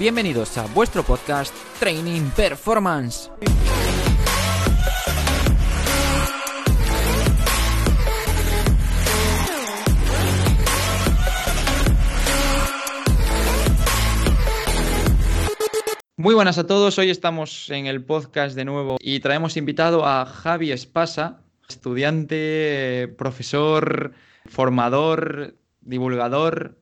Bienvenidos a vuestro podcast Training Performance. Muy buenas a todos, hoy estamos en el podcast de nuevo y traemos invitado a Javi Espasa, estudiante, profesor, formador, divulgador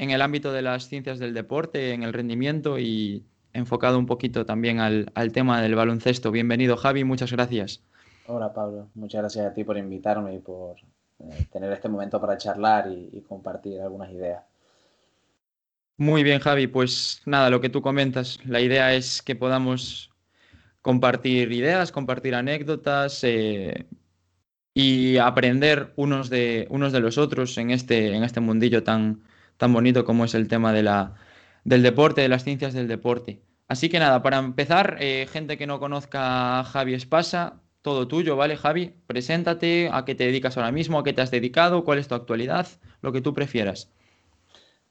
en el ámbito de las ciencias del deporte, en el rendimiento y enfocado un poquito también al, tema del baloncesto. Bienvenido Javi, muchas gracias. Hola Pablo, muchas gracias a ti por invitarme y por eh, tener este momento para charlar y compartir algunas ideas. Muy bien, Javi. Pues nada, lo que tú comentas, la idea es que podamos compartir ideas, compartir anécdotas eh, y aprender unos de, unos de los otros en este, en este mundillo tan, tan bonito como es el tema de la, del deporte, de las ciencias del deporte. Así que nada, para empezar, eh, gente que no conozca a Javi Espasa, todo tuyo, ¿vale, Javi? Preséntate, a qué te dedicas ahora mismo, a qué te has dedicado, cuál es tu actualidad, lo que tú prefieras.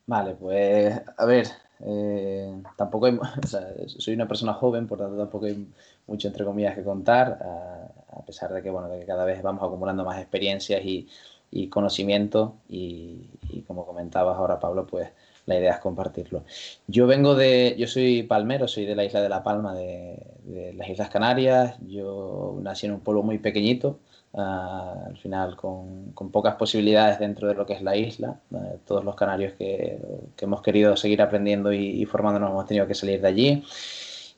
Vale, pues a ver, eh, tampoco hay, soy una persona joven, por tanto tampoco hay mucho entre comillas que contar, a, pesar de que bueno, de que cada vez vamos acumulando más experiencias y, y conocimiento y, como comentabas ahora Pablo, pues la idea es compartirlo. Yo vengo de, yo soy palmero, soy de la isla de La Palma, de, las Islas Canarias, yo nací en un pueblo muy pequeñito, Ah, al final con, con, pocas posibilidades dentro de lo que es la isla. Eh, todos los canarios que, que, hemos querido seguir aprendiendo y, y, formándonos hemos tenido que salir de allí.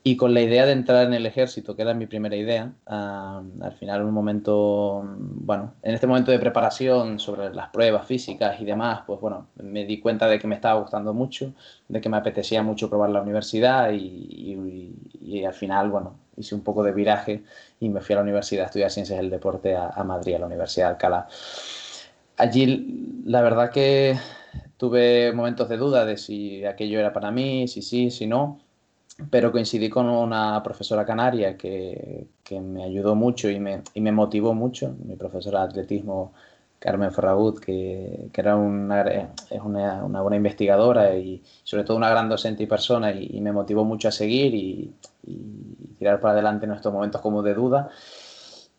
Y con la idea de entrar en el ejército, que era mi primera idea, ah, al final un momento, bueno, en este momento de preparación sobre las pruebas físicas y demás, pues bueno, me di cuenta de que me estaba gustando mucho, de que me apetecía mucho probar la universidad y, y, y al final, bueno, hice un poco de viraje y me fui a la universidad a estudiar ciencias del deporte a, Madrid, a la Universidad de Alcalá. Allí, la verdad que tuve momentos de duda de si aquello era para mí, si sí, si no, pero coincidí con una profesora canaria que, que me ayudó mucho y me, y me, motivó mucho, mi profesora de atletismo Carmen Ferragut, que, que era una, es una, una, buena investigadora y sobre todo una gran docente y persona, y, y me motivó mucho a seguir y, y, tirar para adelante en estos momentos como de duda.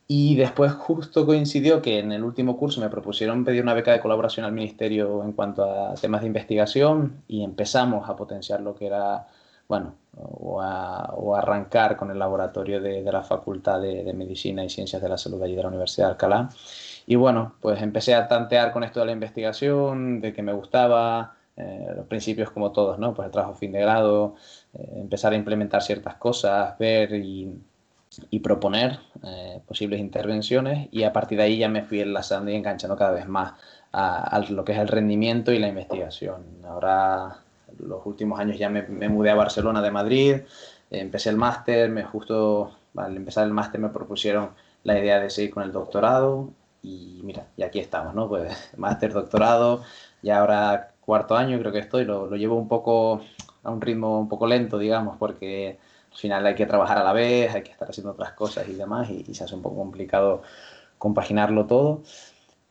Y después justo coincidió que en el último curso me propusieron pedir una beca de colaboración al ministerio en cuanto a temas de investigación y empezamos a potenciar lo que era, bueno, o, a, o arrancar con el laboratorio de, de la Facultad de, de, Medicina y Ciencias de la Salud allí de la Universidad de Alcalá. Y bueno, pues empecé a tantear con esto de la investigación, de que me gustaba, eh, los principios como todos, ¿no? Pues el trabajo fin de grado, eh, empezar a implementar ciertas cosas, ver y, y proponer eh, posibles intervenciones y a partir de ahí ya me fui enlazando y enganchando cada vez más a, a lo que es el rendimiento y la investigación. Ahora, los últimos años ya me, mudé a Barcelona de Madrid, empecé el máster, me justo al empezar el máster me propusieron la idea de seguir con el doctorado y mira, y aquí estamos, ¿no? Pues máster, doctorado, y ahora cuarto año creo que estoy, lo, lo, llevo un poco a un ritmo un poco lento, digamos, porque al final hay que trabajar a la vez, hay que estar haciendo otras cosas y demás, y, y se hace un poco complicado compaginarlo todo.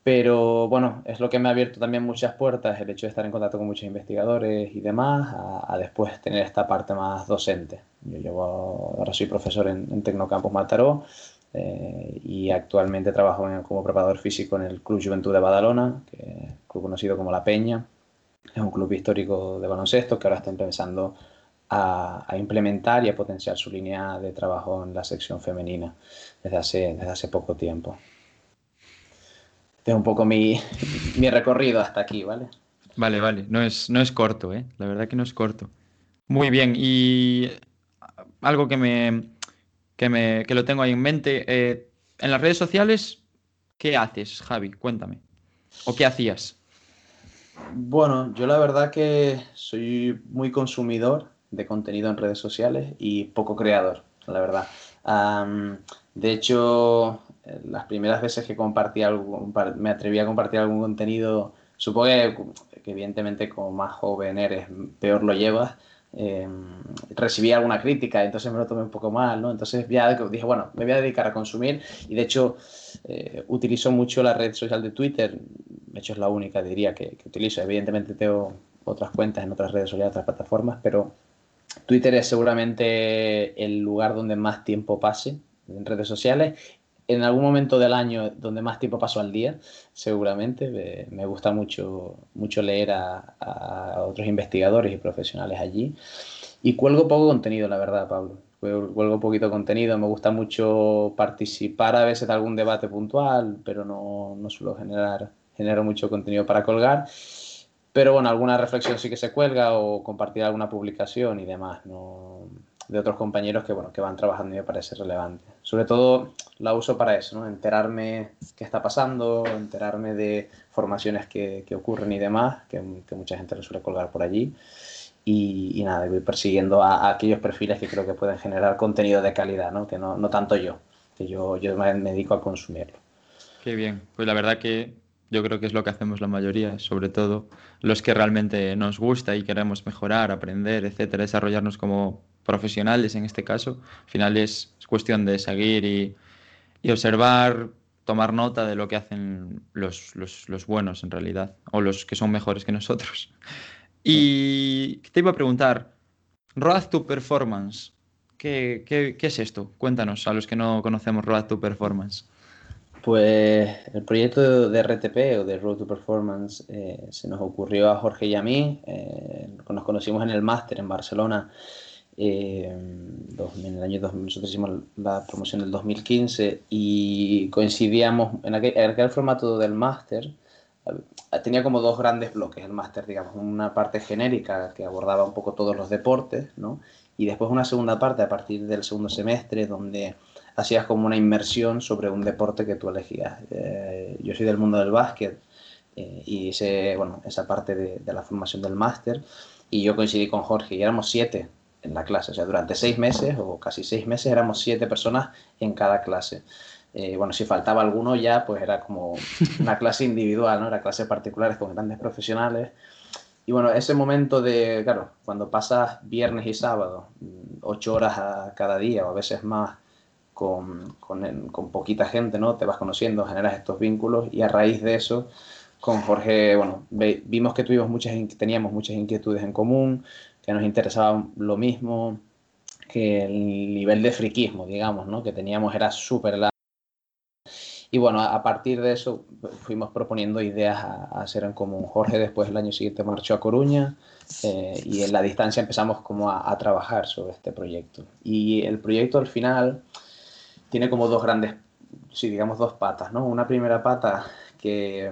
Pero bueno, es lo que me ha abierto también muchas puertas, el hecho de estar en contacto con muchos investigadores y demás, a, después tener esta parte más docente. Yo llevo, ahora soy profesor en, en Tecnocampus Mataró, eh, y actualmente trabajo como preparador físico en el Club Juventud de Badalona, que club conocido como La Peña. Es un club histórico de baloncesto que ahora está empezando a, a, implementar y a potenciar su línea de trabajo en la sección femenina desde hace, desde hace poco tiempo. Es un poco mi, mi recorrido hasta aquí, ¿vale? Vale, vale. No es, no es corto, ¿eh? La verdad que no es corto. Muy bien. Y algo que me, que, me, que lo tengo ahí en mente. Eh, en las redes sociales, ¿qué haces, Javi? Cuéntame. ¿O qué hacías? Bueno, yo la verdad que soy muy consumidor de contenido en redes sociales y poco creador, la verdad. Um, de hecho, las primeras veces que compartí me atreví a compartir algún contenido, supongo que, que evidentemente como más joven eres, peor lo llevas, eh, recibí alguna crítica, entonces me lo tomé un poco mal, ¿no? Entonces ya dije, bueno, me voy a dedicar a consumir y de hecho eh, utilizo mucho la red social de Twitter, de hecho es la única, diría, que, que, utilizo. Evidentemente tengo otras cuentas en otras redes sociales, otras plataformas, pero Twitter es seguramente el lugar donde más tiempo pase en redes sociales. En algún momento del año donde más tiempo paso al día, seguramente. Me gusta mucho, mucho leer a, otros investigadores y profesionales allí. Y cuelgo poco contenido, la verdad, Pablo. Cuelgo poquito contenido. Me gusta mucho participar a veces de algún debate puntual, pero no, no suelo generar, generar mucho contenido para colgar. Pero bueno, alguna reflexión sí que se cuelga o compartir alguna publicación y demás, ¿no? De otros compañeros que, bueno, que van trabajando y me parece relevante. Sobre todo la uso para eso, ¿no? enterarme qué está pasando, enterarme de formaciones que, que ocurren y demás, que, que, mucha gente lo suele colgar por allí. Y, y nada, voy persiguiendo a, a, aquellos perfiles que creo que pueden generar contenido de calidad, ¿no? que no, no tanto yo, que yo, yo me dedico a consumirlo. Qué bien, pues la verdad que yo creo que es lo que hacemos la mayoría, sobre todo los que realmente nos gusta y queremos mejorar, aprender, etcétera, desarrollarnos como profesionales en este caso. Al final es cuestión de seguir y, observar, tomar nota de lo que hacen los, buenos en realidad, o los que son mejores que nosotros. Y te iba a preguntar, Road to Performance, ¿qué, qué, qué es esto? Cuéntanos a los que no conocemos Road to Performance. Pues el proyecto de RTP o de Road to Performance eh, se nos ocurrió a Jorge y a mí. Eh, nos conocimos en el máster en Barcelona eh, en el año 2000. Nosotros hicimos la promoción del 2015 y coincidíamos en aquel, en aquel formato del máster. Tenía como dos grandes bloques el máster, digamos, una parte genérica que abordaba un poco todos los deportes, ¿no? Y después una segunda parte a partir del segundo semestre donde hacías como una inmersión sobre un deporte que tú elegías. Eh, yo soy del mundo del básquet eh, y hice, bueno, esa parte de, de la formación del máster y yo coincidí con Jorge y éramos siete en la clase, o sea, durante seis meses o casi seis meses éramos siete personas en cada clase. Eh, bueno, si faltaba alguno ya, pues era como una clase individual, ¿no? Era clases particulares con grandes profesionales. Y bueno, ese momento de, claro, cuando pasas viernes y sábado, ocho horas a cada día o a veces más con, con, con, poquita gente, ¿no? Te vas conociendo, generas estos vínculos y a raíz de eso, con Jorge, bueno, ve, vimos que tuvimos muchas, teníamos muchas inquietudes en común, que nos interesaba lo mismo, que el nivel de friquismo, digamos, ¿no? Que teníamos era súper largo. Y bueno, a partir de eso fuimos proponiendo ideas a, a, hacer en común. Jorge después el año siguiente marchó a Coruña eh, y en la distancia empezamos como a, a, trabajar sobre este proyecto. Y el proyecto al final tiene como dos grandes, sí, digamos dos patas, ¿no? Una primera pata que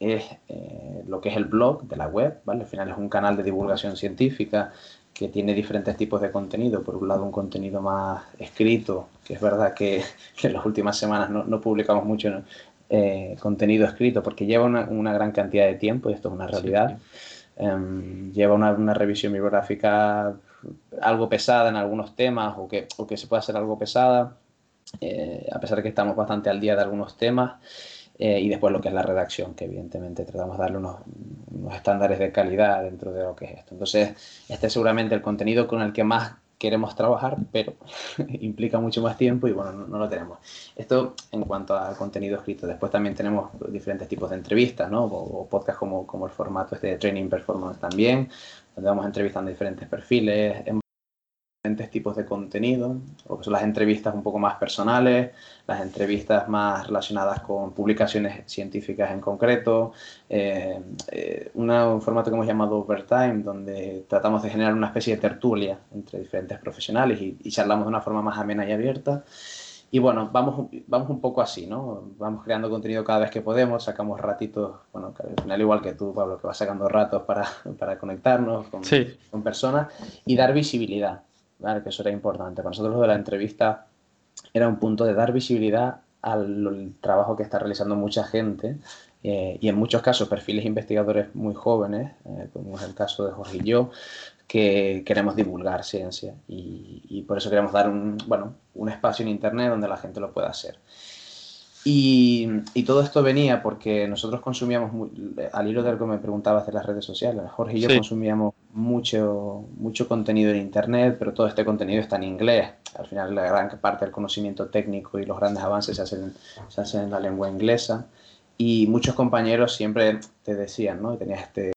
es eh, lo que es el blog de la web, ¿vale? Al final es un canal de divulgación científica que tiene diferentes tipos de contenido. Por un lado, un contenido más escrito, que es verdad que, que en las últimas semanas no, no publicamos mucho eh, contenido escrito porque lleva una, una, gran cantidad de tiempo y esto es una realidad. Sí. Um, lleva una, una, revisión bibliográfica algo pesada en algunos temas o que, o que se puede hacer algo pesada eh, a pesar de que estamos bastante al día de algunos temas, eh, y después lo que es la redacción, que evidentemente tratamos de darle unos, unos, estándares de calidad dentro de lo que es esto. Entonces, este es seguramente el contenido con el que más queremos trabajar, pero implica mucho más tiempo y bueno, no, no, lo tenemos. Esto en cuanto al contenido escrito. Después también tenemos diferentes tipos de entrevistas, ¿no? O, o podcasts como, como el formato este de Training Performance también, donde vamos entrevistando diferentes perfiles, diferentes tipos de contenido, o que son las entrevistas un poco más personales, las entrevistas más relacionadas con publicaciones científicas en concreto, eh, eh, una, un formato que hemos llamado Overtime, donde tratamos de generar una especie de tertulia entre diferentes profesionales y, y charlamos de una forma más amena y abierta. Y bueno, vamos, vamos un poco así, ¿no? Vamos creando contenido cada vez que podemos, sacamos ratitos, bueno, al final igual que tú, Pablo, que vas sacando ratos para, para conectarnos con, sí. con personas y dar visibilidad ¿vale? que eso era importante. Para nosotros lo de la entrevista era un punto de dar visibilidad al trabajo que está realizando mucha gente eh, y en muchos casos perfiles investigadores muy jóvenes, eh, como es el caso de Jorge y yo, que queremos divulgar ciencia y, y, por eso queremos dar un, bueno, un espacio en Internet donde la gente lo pueda hacer. Y, y, todo esto venía porque nosotros consumíamos, muy, al hilo de lo que me preguntabas de las redes sociales, Jorge y yo sí. consumíamos mucho, mucho contenido en Internet, pero todo este contenido está en inglés. Al final la gran parte del conocimiento técnico y los grandes avances se hacen, se hacen en la lengua inglesa. Y muchos compañeros siempre te decían, ¿no? Tenías este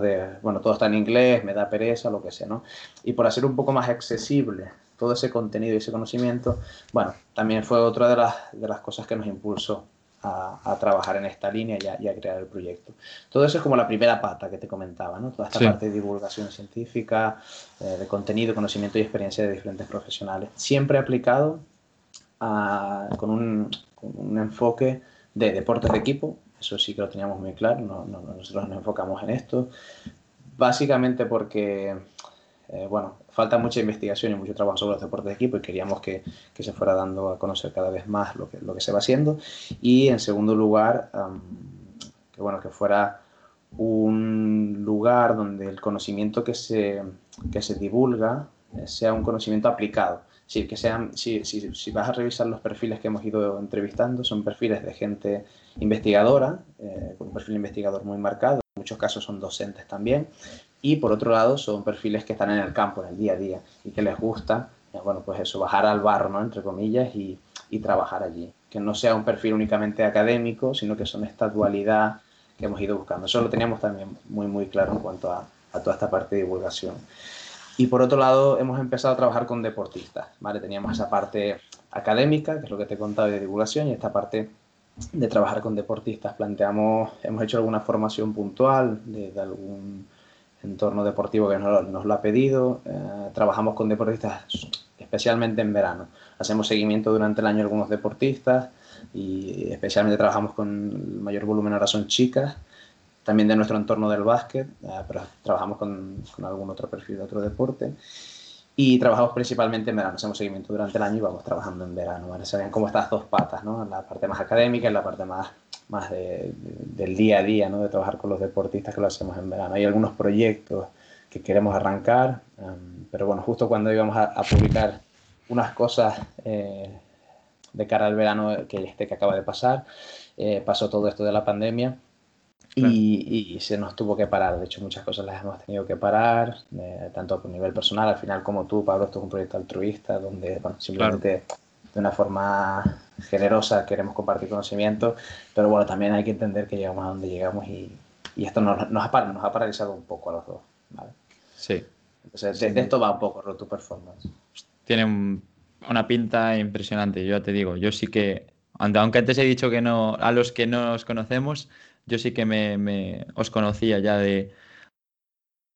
de, bueno, todo está en inglés, me da pereza, lo que sea, ¿no? Y por hacer un poco más accesible todo ese contenido y ese conocimiento, bueno, también fue otra de las, de las cosas que nos impulsó a, trabajar en esta línea y a, crear el proyecto. Todo eso es como la primera pata que te comentaba, ¿no? Toda esta parte de divulgación científica, eh, de contenido, conocimiento y experiencia de diferentes profesionales. Siempre aplicado con, un, con, un, enfoque de deportes de equipo, eso sí que lo teníamos muy claro, no, nosotros nos enfocamos en esto, básicamente porque eh, bueno, falta mucha investigación y mucho trabajo sobre los deportes de equipo y queríamos que, que, se fuera dando a conocer cada vez más lo que, lo que se va haciendo. Y en segundo lugar, que bueno, que fuera un lugar donde el conocimiento que se, que se divulga eh, sea un conocimiento aplicado. Sí, que sean, si, si, si, vas a revisar los perfiles que hemos ido entrevistando, son perfiles de gente investigadora, eh, con un perfil investigador muy marcado, en muchos casos son docentes también, y por otro lado, son perfiles que están en el campo, en el día a día, y que les gusta, eh, bueno, pues eso, bajar al barro, ¿no? Entre comillas, y, y trabajar allí. Que no sea un perfil únicamente académico, sino que son esta dualidad que hemos ido buscando. Eso lo teníamos también muy, muy claro en cuanto a, a toda esta parte de divulgación. Y por otro lado, hemos empezado a trabajar con deportistas, ¿vale? Teníamos esa parte académica, que es lo que te he contado de divulgación, y esta parte de trabajar con deportistas. Planteamos, hemos hecho alguna formación puntual de, de algún entorno deportivo que nos, lo ha pedido. Eh, trabajamos con deportistas especialmente en verano. Hacemos seguimiento durante el año a algunos deportistas y especialmente trabajamos con el mayor volumen ahora son chicas, también de nuestro entorno del básquet, eh, pero trabajamos con, con, algún otro perfil de otro deporte. Y trabajamos principalmente en verano, hacemos seguimiento durante el año y vamos trabajando en verano. ¿vale? Se ven como estas dos patas, ¿no? la parte más académica y la parte más más de, del día a día, ¿no? de trabajar con los deportistas que lo hacemos en verano. Hay algunos proyectos que queremos arrancar, um, pero bueno, justo cuando íbamos a, publicar unas cosas eh, de cara al verano que este que acaba de pasar, eh, pasó todo esto de la pandemia y, y, se nos tuvo que parar. De hecho, muchas cosas las hemos tenido que parar, eh, tanto a nivel personal, al final como tú, Pablo, esto es un proyecto altruista donde bueno, simplemente de una forma generosa queremos compartir conocimiento, pero bueno, también hay que entender que llegamos a donde llegamos y, y esto nos, nos, ha, nos ha paralizado un poco a los dos. ¿vale? Sí. Entonces, de, esto va un poco tu Performance. Tiene una pinta impresionante, yo te digo, yo sí que, aunque antes he dicho que no, a los que no os conocemos, yo sí que me, me os conocía ya de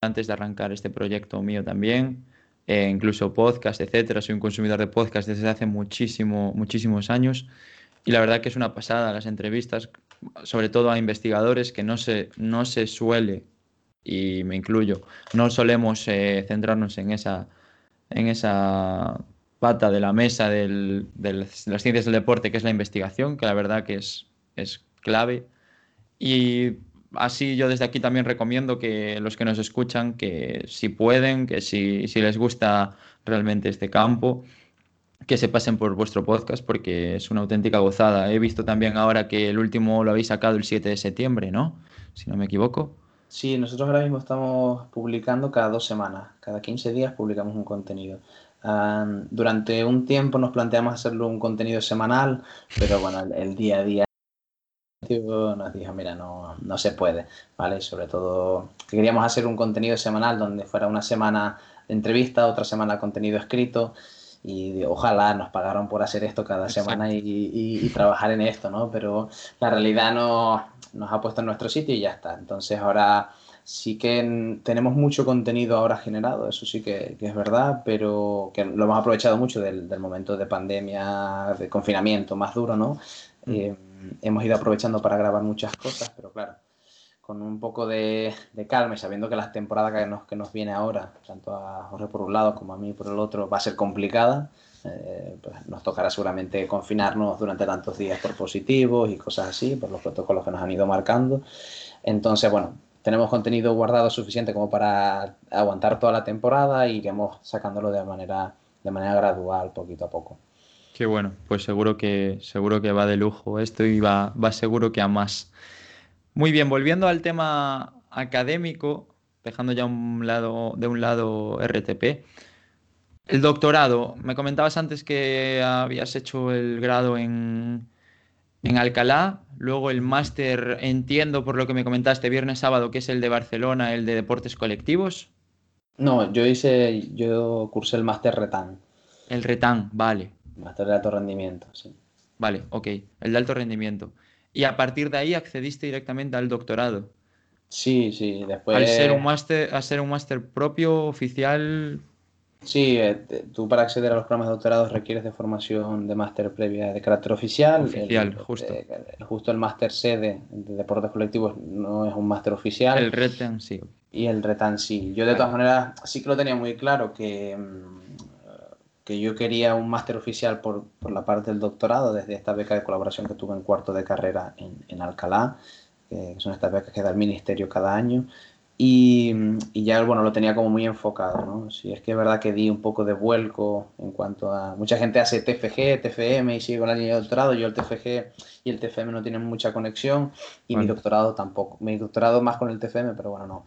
antes de arrancar este proyecto mío también eh, incluso podcast, etcétera. Soy un consumidor de podcast desde hace muchísimo, muchísimos años y la verdad que es una pasada las entrevistas, sobre todo a investigadores que no se, no se suele, y me incluyo, no solemos eh, centrarnos en esa, en esa pata de la mesa del, de las ciencias del deporte, que es la investigación, que la verdad que es, es clave. Y así yo desde aquí también recomiendo que los que nos escuchan, que si pueden, que si, si les gusta realmente este campo, que se pasen por vuestro podcast porque es una auténtica gozada. He visto también ahora que el último lo habéis sacado el 7 de septiembre, ¿no? Si no me equivoco. Sí, nosotros ahora mismo estamos publicando cada dos semanas, cada 15 días publicamos un contenido. durante un tiempo nos planteamos hacerlo un contenido semanal, pero bueno, el día a día nos dijo, mira, no, no se puede, ¿vale? Sobre todo queríamos hacer un contenido semanal donde fuera una semana de entrevista, otra semana contenido escrito y ojalá nos pagaron por hacer esto cada semana y, y, trabajar en esto, ¿no? Pero la realidad no, nos ha puesto en nuestro sitio y ya está. Entonces ahora sí que tenemos mucho contenido ahora generado, eso sí que, que, es verdad, pero que lo hemos aprovechado mucho del, del momento de pandemia, de confinamiento más duro, ¿no? Mm. Eh, hemos ido aprovechando para grabar muchas cosas, pero claro, con un poco de, calma y sabiendo que la temporada que nos, que nos viene ahora, tanto a Jorge por un lado como a mí por el otro, va a ser complicada, eh, pues nos tocará seguramente confinarnos durante tantos días por positivos y cosas así, por los protocolos que nos han ido marcando. Entonces, bueno, tenemos contenido guardado suficiente como para aguantar toda la temporada y iremos sacándolo de manera, de manera gradual, poquito a poco. Qué bueno, pues seguro que, seguro que va de lujo esto y va, va seguro que a más. Muy bien, volviendo al tema académico, dejando ya un lado, de un lado RTP. El doctorado, me comentabas antes que habías hecho el grado en, en Alcalá, luego el máster, entiendo por lo que me comentaste, viernes, sábado, que es el de Barcelona, el de deportes colectivos. No, yo hice, yo cursé el máster RETAN. El RETAN, vale. Máster de alto rendimiento, sí. Vale, ok, el de alto rendimiento. Y a partir de ahí accediste directamente al doctorado. Sí, sí, después... Al ser un máster, a ser un máster propio, oficial, Sí, eh, tú para acceder a los programas de doctorado requieres de formación de máster previa de carácter oficial. Oficial, justo. Eh, justo el máster sede de deportes colectivos no es un máster oficial. El RETAN sí. Y el RETAN sí. Yo de todas maneras sí que lo tenía muy claro que, mm, que yo quería un máster oficial por, por, la parte del doctorado desde esta beca de colaboración que tuve en cuarto de carrera en, en Alcalá, que son estas becas que da el ministerio cada año. Y, ya, bueno, lo tenía como muy enfocado, ¿no? Si es que es verdad que di un poco de vuelco en cuanto a... Mucha gente hace TFG, TFM y sigue con la línea de doctorado. Yo el TFG y el TFM no tienen mucha conexión y mi doctorado tampoco. Mi doctorado más con el TFM, pero bueno, no.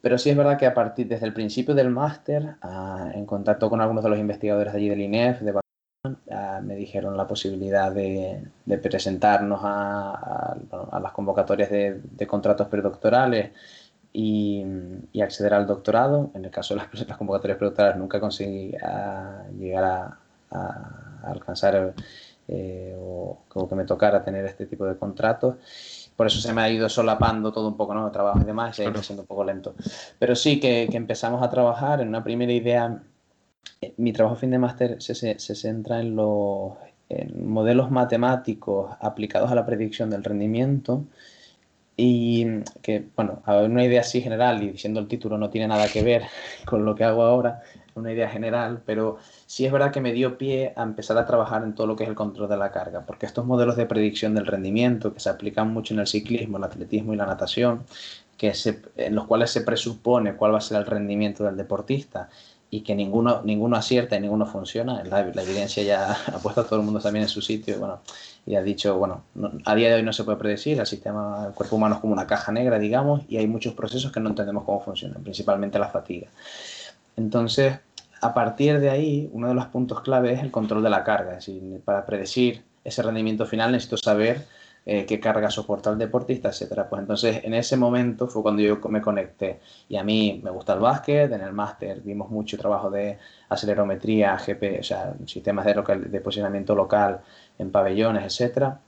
Pero sí es verdad que a partir, desde el principio del máster, ah, en contacto con algunos de los investigadores de allí del INEF, de Barcelona, ah, me dijeron la posibilidad de, presentarnos a, las convocatorias de, contratos predoctorales y, acceder al doctorado. En el caso de las, convocatorias predoctorales nunca conseguí ah, llegar a, alcanzar eh, o, que me tocara tener este tipo de contratos. Por eso se me ha ido solapando todo un poco, ¿no? El trabajo y demás, y ha ido siendo un poco lento. Pero sí que, que empezamos a trabajar en una primera idea. Eh, mi trabajo fin de máster se, se, se centra en los en modelos matemáticos aplicados a la predicción del rendimiento y que, bueno, una idea así general, y diciendo el título no tiene nada que ver con lo que hago ahora, una idea general, pero sí es verdad que me dio pie a empezar a trabajar en todo lo que es el control de la carga, porque estos modelos de predicción del rendimiento que se aplican mucho en el ciclismo, el atletismo y la natación, que en los cuales se presupone cuál va a ser el rendimiento del deportista y que ninguno, ninguno acierta y ninguno funciona, la, la evidencia ya ha puesto a todo el mundo también en su sitio, y bueno, y ha dicho, bueno, a día de hoy no se puede predecir, el sistema, el cuerpo humano es como una caja negra, digamos, y hay muchos procesos que no entendemos cómo funcionan, principalmente la fatiga. Entonces, a partir de ahí, uno de los puntos clave es el control de la carga, es decir, para predecir ese rendimiento final necesito saber eh, qué carga soporta el deportista, etcétera. Pues entonces en ese momento fue cuando yo me conecté. Y a mí me gusta el básquet, en el máster vimos mucho trabajo de acelerometría, GP, o sea, sistemas de, de posicionamiento local en pabellones, etcétera.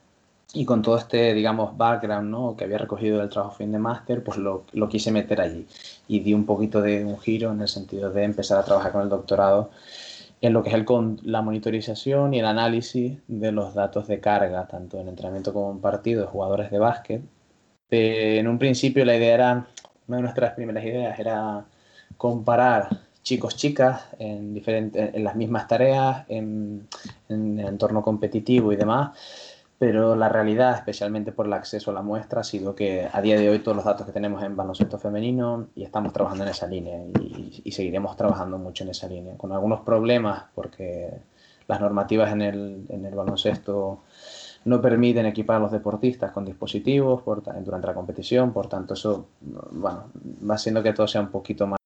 Y con todo este, digamos, background ¿no? que había recogido del trabajo fin de máster, pues lo, lo, quise meter allí. Y di un poquito de un giro en el sentido de empezar a trabajar con el doctorado en lo que es el, la monitorización y el análisis de los datos de carga, tanto en entrenamiento como en partido de jugadores de básquet. en un principio la idea era, una de nuestras primeras ideas era comparar chicos-chicas en, diferentes, en las mismas tareas, en, en el entorno competitivo y demás, pero la realidad, especialmente por el acceso a la muestra, ha sido que a día de hoy todos los datos que tenemos en baloncesto femenino y estamos trabajando en esa línea y, y, seguiremos trabajando mucho en esa línea, con algunos problemas porque las normativas en el, en el baloncesto no permiten equipar a los deportistas con dispositivos durante la competición, por tanto eso bueno, va haciendo que todo sea un poquito más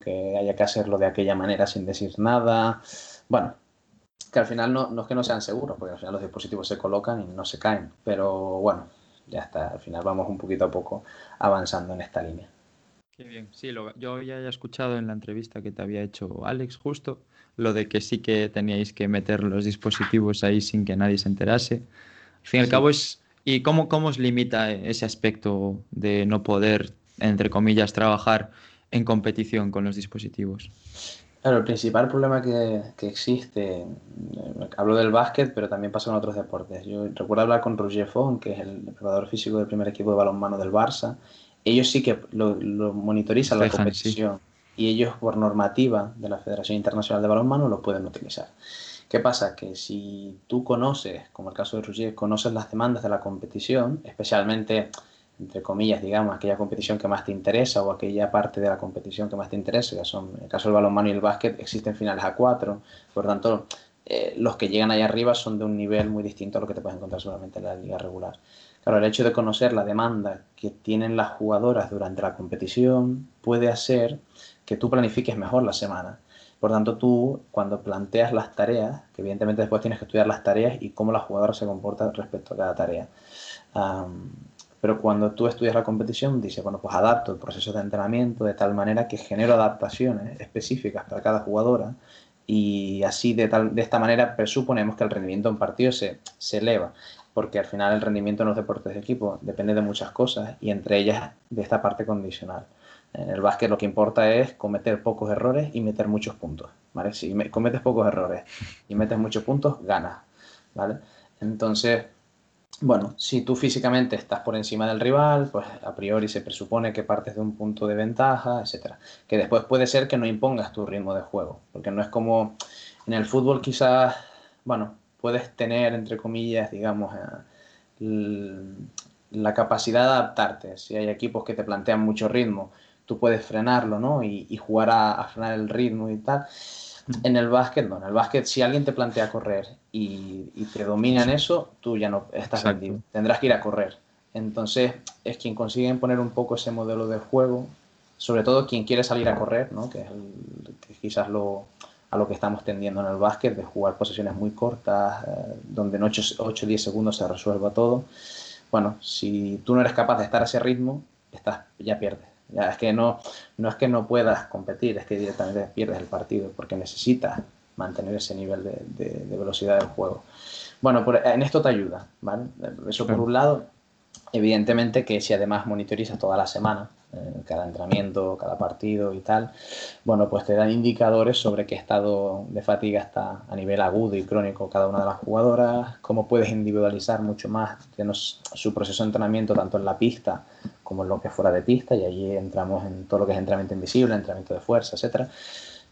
que haya que hacerlo de aquella manera sin decir nada. Bueno, que al final no, no, es que no sean seguros, porque al final los dispositivos se colocan y no se caen. Pero bueno, ya está, al final vamos un poquito a poco avanzando en esta línea. Qué bien, sí, lo, yo ya he escuchado en la entrevista que te había hecho Alex justo, lo de que sí que teníais que meter los dispositivos ahí sin que nadie se enterase. Al fin y al cabo es... ¿Y cómo, cómo os limita ese aspecto de no poder, entre comillas, trabajar en competición con los dispositivos? Claro, el principal problema que, que, existe, eh, hablo del básquet, pero también pasa en otros deportes. Yo recuerdo hablar con Roger Font, que es el preparador físico del primer equipo de balonmano del Barça. Ellos sí que lo, lo monitorizan Dejan, la competición sí. y ellos por normativa de la Federación Internacional de Balonmano lo pueden utilizar. ¿Qué pasa? Que si tú conoces, como el caso de Roger, conoces las demandas de la competición, especialmente entre comillas, digamos, aquella competición que más te interesa o aquella parte de la competición que más te interesa, que son, en el caso del balonmano y el básquet, existen finales a cuatro, por tanto, eh, los que llegan ahí arriba son de un nivel muy distinto a lo que te puedes encontrar solamente en la liga regular. Claro, el hecho de conocer la demanda que tienen las jugadoras durante la competición puede hacer que tú planifiques mejor la semana. Por tanto, tú cuando planteas las tareas, que evidentemente después tienes que estudiar las tareas y cómo la jugadora se comporta respecto a cada tarea. Pero cuando tú estudias la competición, dices, bueno, pues adapto el proceso de entrenamiento de tal manera que genero adaptaciones específicas para cada jugadora y así de, tal, de esta manera presuponemos que el rendimiento en partido se, se eleva porque al final el rendimiento en los deportes de equipo depende de muchas cosas y entre ellas de esta parte condicional. En el básquet lo que importa es cometer pocos errores y meter muchos puntos, ¿vale? Si cometes pocos errores y metes muchos puntos, ganas, ¿vale? Entonces, bueno, si tú físicamente estás por encima del rival, pues a priori se presupone que partes de un punto de ventaja, etcétera. Que después puede ser que no impongas tu ritmo de juego, porque no es como en el fútbol quizás, bueno, puedes tener, entre comillas, digamos, eh, la capacidad de adaptarte. Si hay equipos que te plantean mucho ritmo tú puedes frenarlo, ¿no? Y, jugar a, frenar el ritmo y tal. En el básquet, no. En el básquet, si alguien te plantea correr y, y te domina en eso, tú ya no estás vendido. Tendrás que ir a correr. Entonces, es quien consigue imponer un poco ese modelo de juego, sobre todo quien quiere salir a correr, ¿no? Que es quizás lo, a lo que estamos tendiendo en el básquet, de jugar posesiones muy cortas, eh, donde en 8 o 10 segundos se resuelva todo. Bueno, si tú no eres capaz de estar a ese ritmo, estás, ya pierdes. Ya, es que no, no es que no puedas competir, es que directamente pierdes el partido porque necesitas mantener ese nivel de, velocidad del juego. Bueno, en esto te ayuda, ¿vale? Eso por un lado. Evidentemente que si además monitorizas toda la semana, cada entrenamiento, cada partido y tal, bueno, pues te dan indicadores sobre qué estado de fatiga está a nivel agudo y crónico cada una de las jugadoras, cómo puedes individualizar mucho más su proceso de entrenamiento tanto en la pista como en lo que fuera de pista, y allí entramos en todo lo que es entrenamiento invisible, entrenamiento de fuerza, etcétera.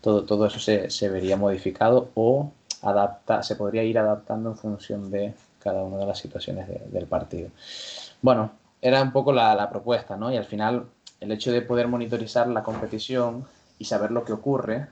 Todo, todo eso se, se vería modificado o adapta, se podría ir adaptando en función de cada una de las situaciones del partido. Bueno, era un poco la, la, propuesta, ¿no? Y al final, el hecho de poder monitorizar la competición y saber lo que ocurre,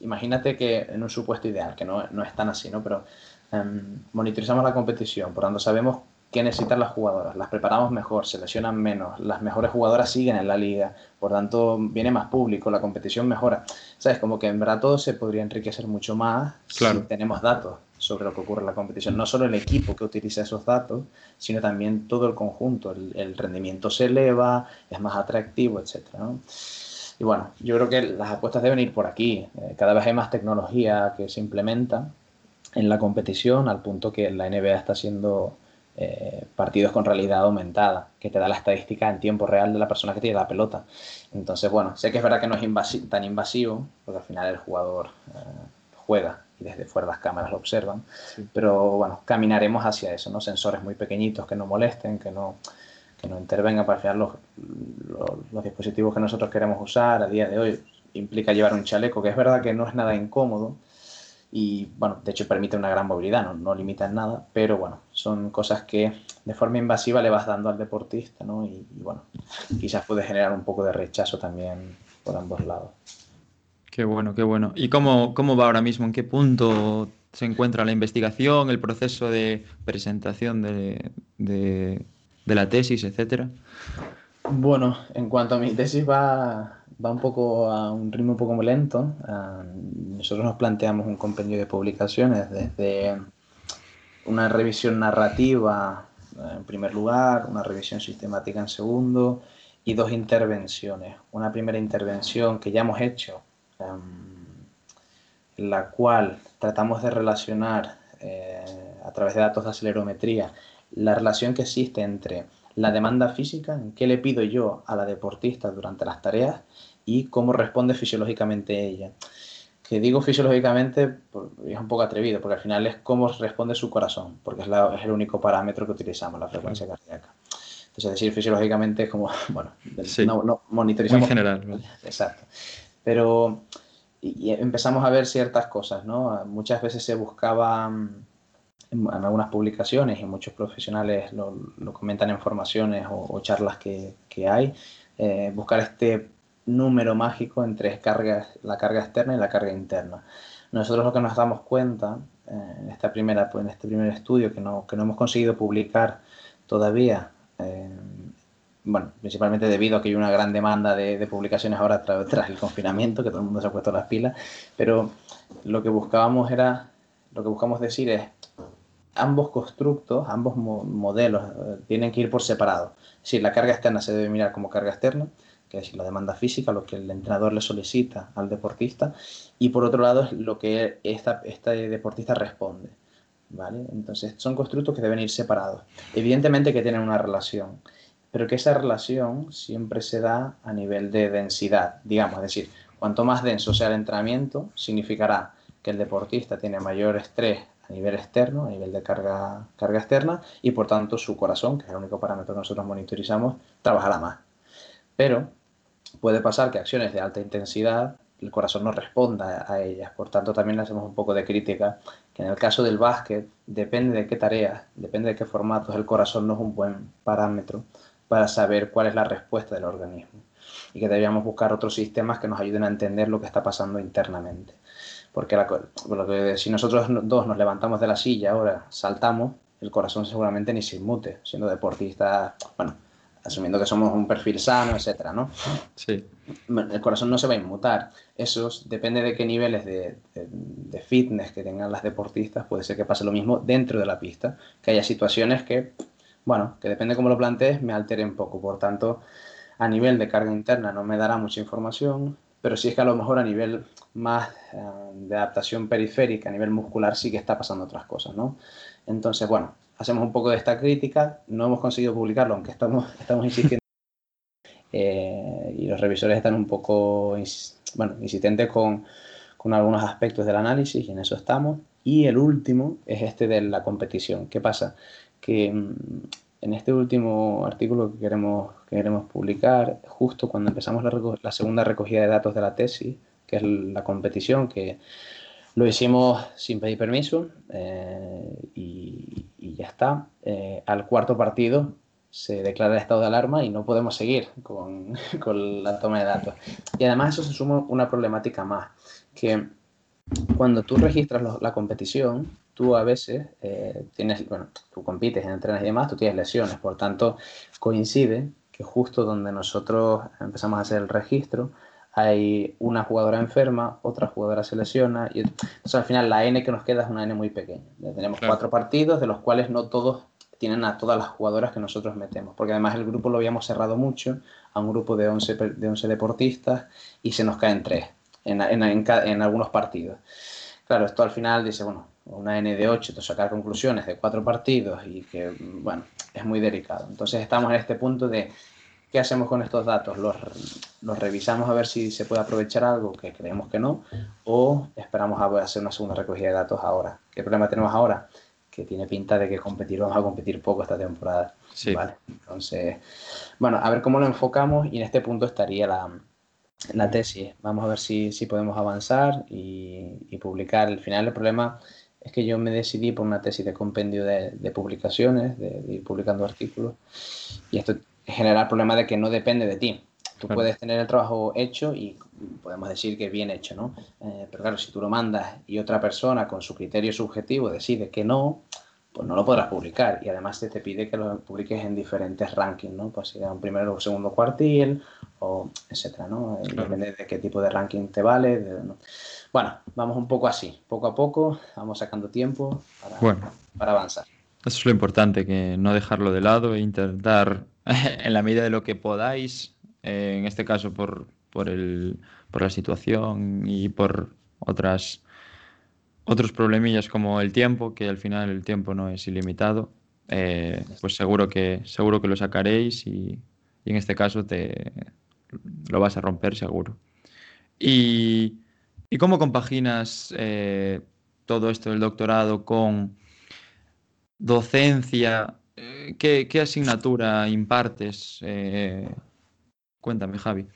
imagínate que en un supuesto ideal, que no, no es tan así, ¿no? Pero um, monitorizamos la competición, por tanto sabemos qué necesitan las jugadoras, las preparamos mejor, se lesionan menos, las mejores jugadoras siguen en la liga, por tanto viene más público, la competición mejora. ¿Sabes? Como que en verdad todo se podría enriquecer mucho más si tenemos datos sobre lo que ocurre en la competición. No solo el equipo que utiliza esos datos, sino también todo el conjunto. El, rendimiento se eleva, es más atractivo, etc. Y bueno, yo creo que las apuestas deben ir por aquí. Eh, cada vez hay más tecnología que se implementa en la competición, al punto que la NBA está siendo eh, partidos con realidad aumentada, que te da la estadística en tiempo real de la persona que tiene la pelota. Entonces, bueno, sé que es verdad que no es tan invasivo, porque al final el jugador eh, juega y desde fuera las cámaras lo observan, pero bueno, caminaremos hacia eso, ¿no? Sensores muy pequeñitos que no molesten, que no, que no intervengan para al final los, los dispositivos que nosotros queremos usar a día de hoy implica llevar un chaleco, que es verdad que no es nada incómodo, y bueno, de hecho permite una gran movilidad, no, no limita en nada, pero bueno, son cosas que de forma invasiva le vas dando al deportista, ¿no? Y, bueno, quizás puede generar un poco de rechazo también por ambos lados. Qué bueno, qué bueno. ¿Y cómo, cómo va ahora mismo? ¿En qué punto se encuentra la investigación, el proceso de presentación de, de, la tesis, etcétera? Bueno, en cuanto a mi tesis va, va un poco a un ritmo un poco muy lento. Ah, nosotros nos planteamos un compendio de publicaciones desde una revisión narrativa eh, en primer lugar, una revisión sistemática en segundo y dos intervenciones. Una primera intervención que ya hemos hecho, en la cual tratamos de relacionar eh, a través de datos de acelerometría la relación que existe entre la demanda física, en qué le pido yo a la deportista durante las tareas y cómo responde fisiológicamente ella. Que digo fisiológicamente es un poco atrevido, porque al final es cómo responde su corazón, porque es, el único parámetro que utilizamos, la frecuencia cardíaca. Entonces, decir fisiológicamente es como, bueno, no, no, monitorizamos. Muy general. Exacto. Pero empezamos a ver ciertas cosas, ¿no? Muchas veces se buscaba mm, en, algunas publicaciones y muchos profesionales lo, comentan en formaciones o, charlas que, que hay, eh, buscar este número mágico entre cargas, la carga externa y la carga interna. Nosotros lo que nos damos cuenta eh, en, esta primera, pues, en este primer estudio que no, que no hemos conseguido publicar todavía, eh, bueno, principalmente debido a que hay una gran demanda de, publicaciones ahora tras, el confinamiento, que todo el mundo se ha puesto las pilas, pero lo que buscábamos era, lo que buscamos decir es, ambos constructos, ambos modelos eh, tienen que ir por separado. Decir, la carga externa se debe mirar como carga externa, que es la demanda física, lo que el entrenador le solicita al deportista, y por otro lado es lo que esta, este deportista responde. ¿vale? Entonces son constructos que deben ir separados. Evidentemente que tienen una relación, pero que esa relación siempre se da a nivel de densidad, digamos, es decir, cuanto más denso sea el entrenamiento, significará que el deportista tiene mayor estrés a nivel externo, a nivel de carga, carga externa, y por tanto su corazón, que es el único parámetro que nosotros monitorizamos, trabajará más. Pero puede pasar que acciones de alta intensidad el corazón no responda a ellas. Por tanto, también hacemos un poco de crítica, que en el caso del básquet, depende de qué tareas, depende de qué formatos, el corazón no es un buen parámetro para saber cuál es la respuesta del organismo. Y que deberíamos buscar otros sistemas que nos ayuden a entender lo que está pasando internamente. Porque si nosotros dos nos levantamos de la silla ahora, saltamos, el corazón seguramente ni se inmute, siendo deportista, bueno, asumiendo que somos un perfil sano, etcétera, ¿no? Sí. El corazón no se va a inmutar. Eso depende de qué niveles de, de, fitness que tengan las deportistas. Puede ser que pase lo mismo dentro de la pista, que haya situaciones que, bueno, que depende de cómo lo plantees, me alteren poco. Por tanto, a nivel de carga interna no me dará mucha información, pero sí es que a lo mejor a nivel más eh, de adaptación periférica, a nivel muscular, sí que está pasando otras cosas, ¿no? Entonces, bueno, hacemos un poco de esta crítica, no hemos conseguido publicarlo, aunque estamos, estamos insistiendo. Eh, y los revisores están un poco bueno, insistentes con, con algunos aspectos del análisis y en eso estamos. Y el último es este de la competición. ¿Qué pasa? Que mm, en este último artículo que queremos, que queremos publicar, justo cuando empezamos la, la, segunda recogida de datos de la tesis, que es la competición, que lo hicimos sin pedir permiso eh, y, ya está. Eh, al cuarto partido se declara el estado de alarma y no podemos seguir con, con, la toma de datos. Y además eso se suma una problemática más, que cuando tú registras la competición, tú a veces eh, tienes, bueno, tú compites, entrenas y demás, tú tienes lesiones, por tanto coincide que justo donde nosotros empezamos a hacer el registro, hay una jugadora enferma, otra jugadora se lesiona, y al final la N que nos queda es una N muy pequeña. Tenemos cuatro partidos, de los cuales no todos tienen a todas las jugadoras que nosotros metemos, porque además el grupo lo habíamos cerrado mucho a un grupo de 11, de 11 deportistas y se nos caen tres en, en, en, algunos partidos. Claro, esto al final dice, bueno, una N de 8, te sacar conclusiones de cuatro partidos y que, bueno, es muy delicado. Entonces estamos en este punto de ¿Qué hacemos con estos datos? ¿Los, ¿Los, revisamos a ver si se puede aprovechar algo que creemos que no? ¿O esperamos a hacer una segunda recogida de datos ahora? ¿Qué problema tenemos ahora? Que tiene pinta de que competir, vamos a competir poco esta temporada. Sí. ¿vale? Entonces, bueno, a ver cómo lo enfocamos y en este punto estaría la, la tesis. Vamos a ver si, si podemos avanzar y, y, publicar. Al final el problema es que yo me decidí por una tesis de compendio de, de publicaciones, de, de, ir publicando artículos. Y esto generar el problema de que no depende de ti. Tú puedes tener el trabajo hecho y podemos decir que bien hecho, ¿no? Eh, pero claro, si tú lo mandas y otra persona con su criterio subjetivo decide que no, pues no lo podrás publicar. Y además te, te pide que lo publiques en diferentes rankings, ¿no? Pues sea un primero o segundo cuartil, o etcétera, ¿no? Eh, depende de qué tipo de ranking te vale. Bueno, vamos un poco así, poco a poco, vamos sacando tiempo para, para avanzar. Eso es lo importante, que no dejarlo de lado e intentar en la medida de lo que podáis, eh, en este caso por, por, el, por la situación y por otras otros problemillas como el tiempo, que al final el tiempo no es ilimitado, eh, pues seguro que, seguro que lo sacaréis y, en este caso te lo vas a romper seguro. ¿Y, y cómo compaginas eh, todo esto del doctorado con docencia eh, ¿qué, asignatura impartes? Eh, cuéntame, Javi.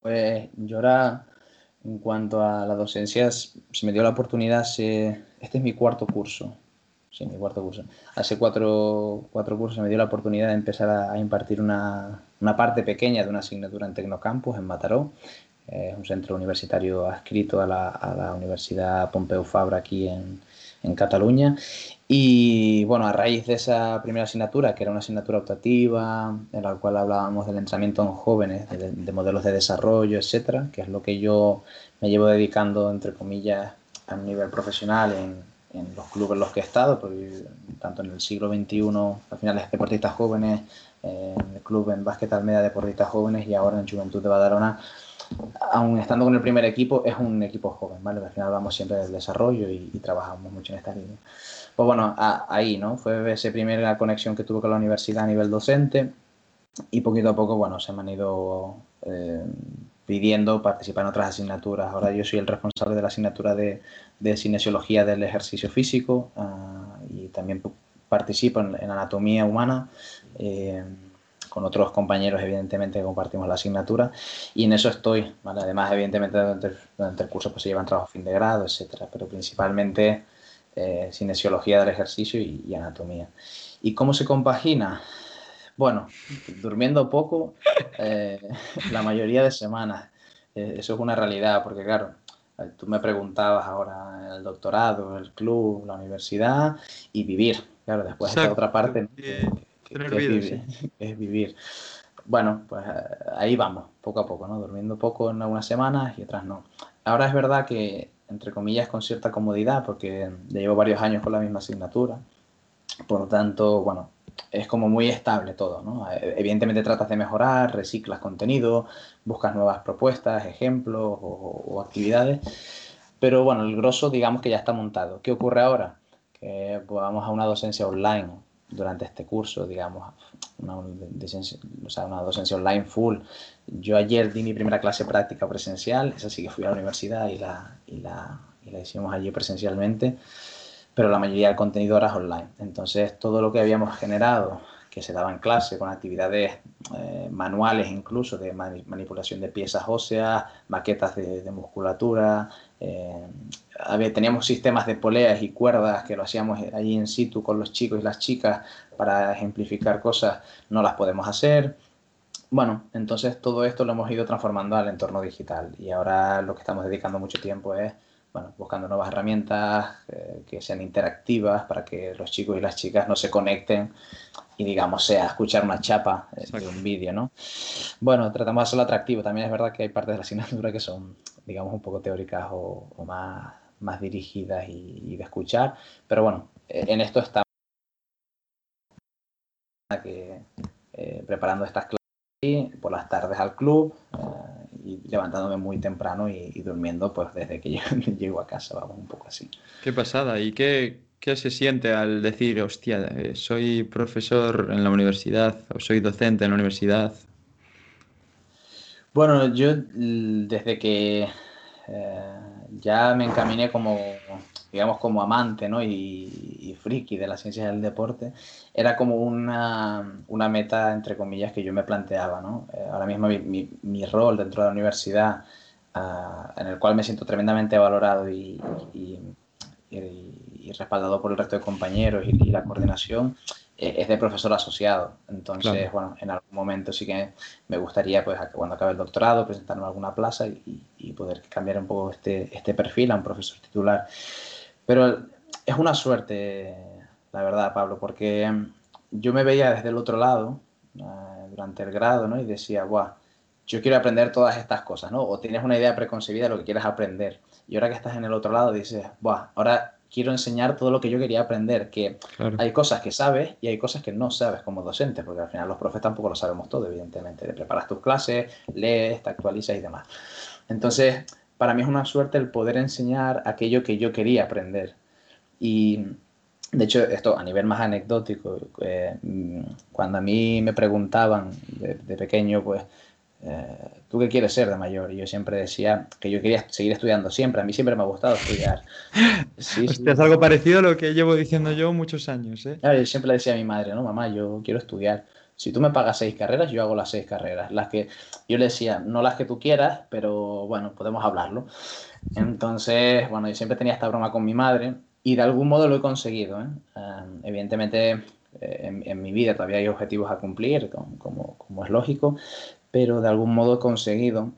Pues yo ahora, en cuanto a la docencia, se me dio la oportunidad, este es mi cuarto curso, sí, mi cuarto curso. Hace cuatro, cuatro cursos me dio la oportunidad de empezar a, impartir una, parte pequeña de una asignatura en Tecnocampus, en Mataró. Es un centro universitario adscrito a la, a la Universidad Pompeu Fabra aquí en, en Cataluña. Y bueno, a raíz de esa primera asignatura, que era una asignatura optativa, en la cual hablábamos del entrenamiento en jóvenes, de, modelos de desarrollo, etcétera, que es lo que yo me llevo dedicando, entre comillas, a nivel profesional en, los clubes en los que he estado, tanto en el siglo XXI, al final es deportistas jóvenes, en el club en básquet Almeda deportistas jóvenes y ahora en Juventud de Badalona aún estando con el primer equipo, es un equipo joven, ¿vale? Al final hablamos siempre del desarrollo y, trabajamos mucho en esta línea. Pues bueno, ahí, ¿no? Fue esa primera conexión que tuve con la universidad a nivel docente y poquito a poco, bueno, se me han ido eh, pidiendo participar en otras asignaturas. Ahora yo soy el responsable de la asignatura de, de cinesiología del ejercicio físico ah, y también participo en, anatomía humana. Eh, con otros compañeros, evidentemente, compartimos la asignatura, y en eso estoy, Además, evidentemente, durante el, curso pues, se llevan trabajo fin de grado, etcétera, pero principalmente eh, cinesiología del ejercicio y, anatomía. ¿Y cómo se compagina? Bueno, durmiendo poco eh, la mayoría de semanas. Eh, eso es una realidad, porque claro, tú me preguntabas ahora el doctorado, el club, la universidad y vivir. Claro, después esta otra parte es, vivir, Bueno, pues eh, ahí vamos, poco a poco, ¿no? Durmiendo poco en algunas semanas y otras no. Ahora es verdad que, entre comillas, con cierta comodidad, porque llevo varios años con la misma asignatura. Por lo tanto, bueno, es como muy estable todo, ¿no? Eh, evidentemente tratas de mejorar, reciclas contenido, buscas nuevas propuestas, ejemplos o, actividades, pero bueno, el grosso digamos que ya está montado. ¿Qué ocurre ahora? Que pues, vamos a una docencia online durante este curso, digamos, una docencia, o sea, una docencia online full. Yo ayer di mi primera clase práctica presencial, esa sí que fui a la universidad y la, y la, y la hicimos allí presencialmente, pero la mayoría del contenido era online. Entonces, todo lo que habíamos generado, que se daba en clase, con actividades eh, manuales incluso, de manipulación de piezas óseas, maquetas de, de musculatura, eh, teníamos sistemas de poleas y cuerdas que lo hacíamos allí in situ con los chicos y las chicas para ejemplificar cosas, no las podemos hacer. Bueno, entonces todo esto lo hemos ido transformando al entorno digital y ahora lo que estamos dedicando mucho tiempo es bueno, buscando nuevas herramientas eh, que sean interactivas para que los chicos y las chicas no se conecten y digamos sea escuchar una chapa eh, de un vídeo, ¿no? Bueno, tratamos de hacerlo atractivo. También es verdad que hay partes de la asignatura que son, digamos, un poco teóricas o, más, más dirigidas y, de escuchar, pero bueno, eh, en esto estamos que, preparando estas clases por las tardes al club y levantándome muy temprano y, durmiendo pues desde que llego a casa, vamos, un poco así. Qué pasada, ¿y qué, qué se siente al decir, hostia, eh, soy profesor en la universidad o soy docente en la universidad? Bueno, yo desde que eh, ya me encaminé como digamos, como amante ¿no? y, friki de las ciencias del deporte, era como una, una, meta, entre comillas, que yo me planteaba. ¿no? Eh, ahora mismo mi, mi, rol dentro de la universidad, ah, en el cual me siento tremendamente valorado y, y, respaldado por el resto de compañeros y, la coordinación, eh, es de profesor asociado. Entonces, bueno, en algún momento sí que me gustaría, pues, cuando acabe el doctorado, presentarme a alguna plaza y, poder cambiar un poco este, este perfil a un profesor titular. Pero es una suerte, la verdad, Pablo, porque yo me veía desde el otro lado eh, durante el grado, ¿no? Y decía, guau, yo quiero aprender todas estas cosas, ¿no? O tienes una idea preconcebida de lo que quieres aprender. Y ahora que estás en el otro lado, dices, guau, ahora quiero enseñar todo lo que yo quería aprender, que hay cosas que sabes y hay cosas que no sabes como docente, porque al final los profes tampoco lo sabemos todo, evidentemente. Te preparas tus clases, lees, te actualizas y demás. Entonces, para mí es una suerte el poder enseñar aquello que yo quería aprender. Y de hecho, esto a nivel más anecdótico, eh, cuando a mí me preguntaban de, pequeño, pues, eh, ¿tú qué quieres ser de mayor? Y yo siempre decía que yo quería seguir estudiando siempre. A mí siempre me ha gustado estudiar. Sí, Es algo parecido a lo que llevo diciendo yo muchos años. ¿eh? yo siempre le decía a mi madre, no, mamá, yo quiero estudiar si tú me pagas seis carreras, yo hago las seis carreras. Las que yo le decía, no las que tú quieras, pero bueno, podemos hablarlo. Entonces, bueno, yo siempre tenía esta broma con mi madre y de algún modo lo he conseguido. ¿eh? evidentemente, eh, en, mi vida todavía hay objetivos a cumplir, como, es lógico, pero de algún modo he conseguido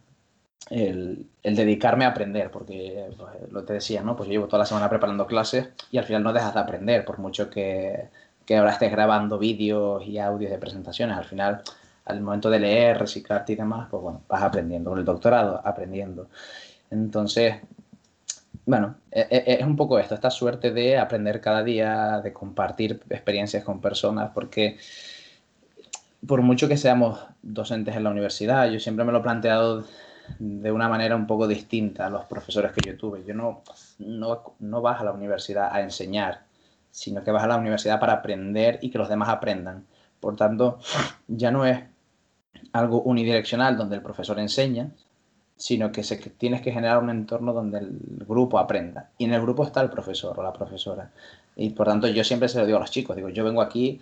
el, dedicarme a aprender, porque pues, lo te decía, ¿no? Pues yo llevo toda la semana preparando clases y al final no dejas de aprender, por mucho que, que ahora estés grabando vídeos y audios de presentaciones, al final al momento de leer, reciclarte y demás, pues bueno, vas aprendiendo. Con el doctorado, aprendiendo. Entonces, bueno, e, e, es un poco esto, esta suerte de aprender cada día, de compartir experiencias con personas, porque por mucho que seamos docentes en la universidad, yo siempre me lo he planteado de una manera un poco distinta a los profesores que yo tuve. Yo no, no, no vas a la universidad a enseñar, sino que vas a la universidad para aprender y que los demás aprendan. Por tanto, ya no es algo unidireccional donde el profesor enseña, sino que, tienes que generar un entorno donde el grupo aprenda. Y en el grupo está el profesor o la profesora. Y por tanto yo siempre se lo digo a los chicos, digo, yo vengo aquí